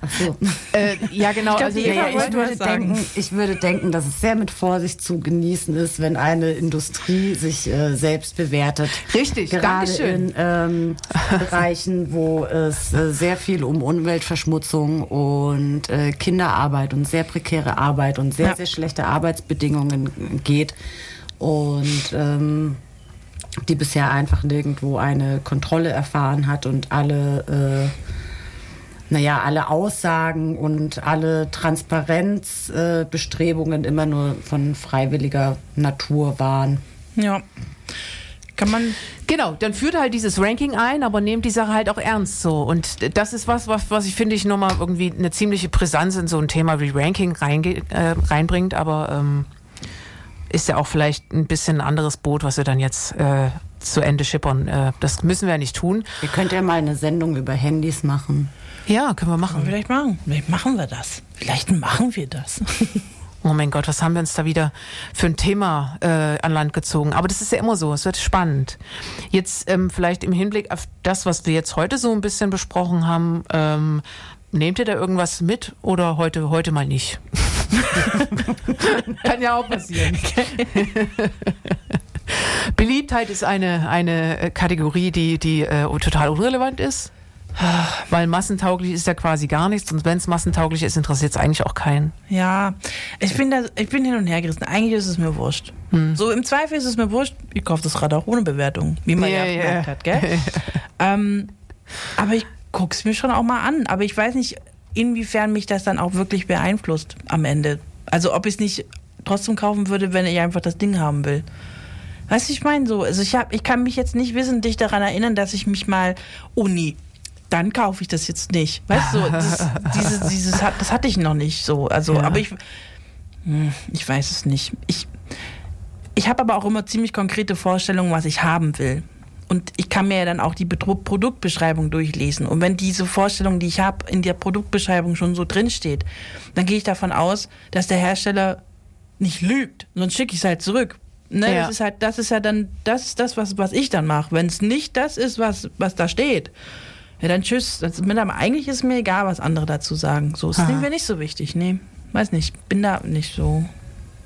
Ach so.
Äh, ja, genau.
glaub,
also, ja,
ich, würde denken, ich würde denken, dass es sehr mit Vorsicht zu genießen ist, wenn eine Industrie sich äh, selbst bewertet.
Richtig,
Gerade
Dankeschön.
in ähm, (laughs) Bereichen, wo es äh, sehr viel um Umweltverschmutzung und äh, Kinderarbeit und sehr prekäre Arbeit und sehr,
Ja.
sehr schlechte Arbeitsbedingungen geht. Und ähm, die bisher einfach nirgendwo eine Kontrolle erfahren hat und alle äh, naja, alle Aussagen und alle Transparenzbestrebungen äh, immer nur von freiwilliger Natur waren.
Ja. Kann man.
Genau, dann führt halt dieses Ranking ein, aber nehmt die Sache halt auch ernst so. Und das ist was, was, was ich finde, ich nochmal irgendwie eine ziemliche Brisanz in so ein Thema wie Ranking reinge äh, reinbringt, aber ähm, ist ja auch vielleicht ein bisschen ein anderes Boot, was wir dann jetzt äh, zu Ende schippern. Äh, das müssen wir ja nicht tun.
Ihr könnt ja mal eine Sendung über Handys machen.
Ja, können wir machen.
Vielleicht machen. Vielleicht machen wir das. Vielleicht machen wir das. (laughs)
Oh mein Gott, was haben wir uns da wieder für ein Thema äh, an Land gezogen? Aber das ist ja immer so, es wird spannend. Jetzt ähm, vielleicht im Hinblick auf das, was wir jetzt heute so ein bisschen besprochen haben, ähm, nehmt ihr da irgendwas mit oder heute, heute mal nicht? (laughs) Kann ja auch passieren. (laughs) Beliebtheit ist eine, eine äh, Kategorie, die, die äh, total unrelevant ist. Weil massentauglich ist ja quasi gar nichts und wenn es massentauglich ist, interessiert es eigentlich auch keinen.
Ja, ich bin, da, ich bin hin und her gerissen. Eigentlich ist es mir wurscht.
Hm.
So im Zweifel ist es mir wurscht. Ich kaufe das Rad auch ohne Bewertung, wie man
Ja,
ja, gemerkt hat, gell? (laughs) ähm, aber ich gucke es mir schon auch mal an. Aber ich weiß nicht, inwiefern mich das dann auch wirklich beeinflusst am Ende. Also ob ich es nicht trotzdem kaufen würde, wenn ich einfach das Ding haben will. Weißt du, ich meine so, also ich, hab, ich kann mich jetzt nicht wissentlich daran erinnern, dass ich mich mal, oh nee, dann kaufe ich das jetzt nicht. Weißt du, das, (laughs) dieses, dieses, das hatte ich noch nicht so. Also,
Ja.
aber ich, hm, ich weiß es nicht. Ich, ich habe aber auch immer ziemlich konkrete Vorstellungen, was ich haben will. Und ich kann mir ja dann auch die Produktbeschreibung durchlesen. Und wenn diese Vorstellung, die ich habe, in der Produktbeschreibung schon so drinsteht, dann gehe ich davon aus, dass der Hersteller nicht lügt. Sonst schicke ich es halt zurück. Ne,
Ja.
Das ist halt, das ist ja dann, das ist das, was, was ich dann mache. Wenn es nicht das ist, was, was da steht, ja dann tschüss. Das ist mir dann, eigentlich ist mir egal, was andere dazu sagen. So, es ist
Aha.
mir nicht so wichtig. Nee, weiß nicht. Bin da nicht so.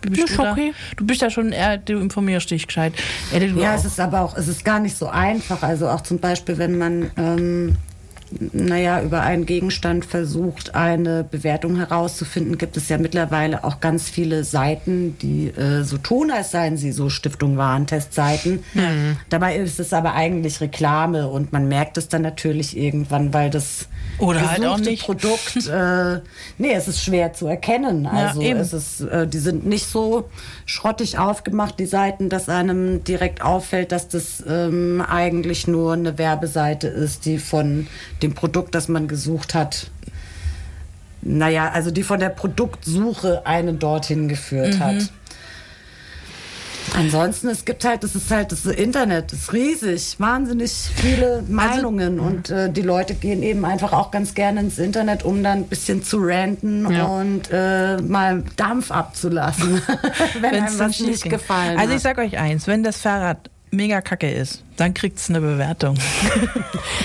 Wie bist
Ist
du, da?
okay.
du bist da schon eher, du informierst dich gescheit. Ja,
Ja,
auch.
es ist aber auch, es ist gar nicht so einfach. Also auch zum Beispiel, wenn man ähm, naja, über einen Gegenstand versucht, eine Bewertung herauszufinden, gibt es ja mittlerweile auch ganz viele Seiten, die äh, so tun, als seien sie so Stiftung Warentestseiten. Mhm. Dabei ist es aber eigentlich Reklame und man merkt es dann natürlich irgendwann, weil das
oder halt auch nicht.
Produkt, (laughs) äh, nee, es ist schwer zu erkennen. Also ja, es ist, äh, die sind nicht so schrottig aufgemacht, die Seiten, dass einem direkt auffällt, dass das ähm, eigentlich nur eine Werbeseite ist, die von dem Produkt, das man gesucht hat, naja, also die von der Produktsuche einen dorthin geführt mhm. hat. Ansonsten, es gibt halt, es ist halt das Internet, das ist riesig, wahnsinnig viele also, Meinungen also, und äh, die Leute gehen eben einfach auch ganz gerne ins Internet, um dann ein bisschen zu ranten ja. und äh, mal Dampf abzulassen, (laughs) wenn Wenn's einem was nicht gefallen
Also ich sag euch eins, wenn das Fahrrad mega kacke ist, dann kriegt es eine Bewertung. (laughs)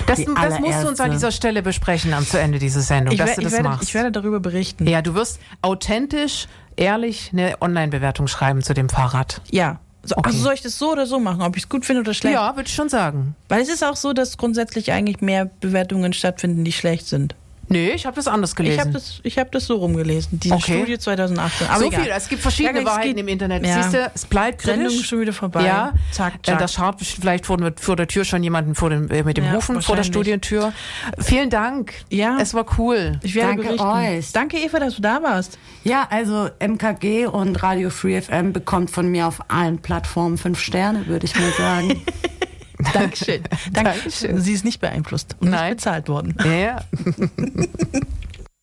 Das, das, musst du uns an dieser Stelle besprechen am zu Ende dieser Sendung,
ich
dass du
das
werde,
machst. Ich werde darüber berichten.
Ja, du wirst authentisch ehrlich eine Online-Bewertung schreiben zu dem Fahrrad.
Ja. So, okay. Also soll ich das so oder so machen, ob ich es gut finde oder schlecht?
Ja, würde ich schon sagen.
Weil es ist auch so, dass grundsätzlich eigentlich mehr Bewertungen stattfinden, die schlecht sind.
Nee, ich habe das anders gelesen.
Ich habe das, hab das so rumgelesen, diese okay. Studie 2018.
Aber so egal. viel, es gibt verschiedene ja, Wahrheiten geht, im Internet. Ja. Siehst du, es bleibt kritisch.
Sendung schon wieder vorbei.
Ja, zack, äh, zack. Da schaut vielleicht vor, vor, der Tür schon jemanden vor dem, äh, mit dem ja, Hufen vor der Studientür. Vielen Dank. Ja. Es war cool.
Ich werde Danke berichten. euch. Danke, Eva, dass du da warst.
Ja, also MKG und Radio Free FM bekommt von mir auf allen Plattformen fünf Sterne, würde ich mal sagen. (laughs) (laughs)
Dankeschön. Dankeschön. Sie ist nicht beeinflusst und Nein. nicht bezahlt worden.
Ja. (laughs)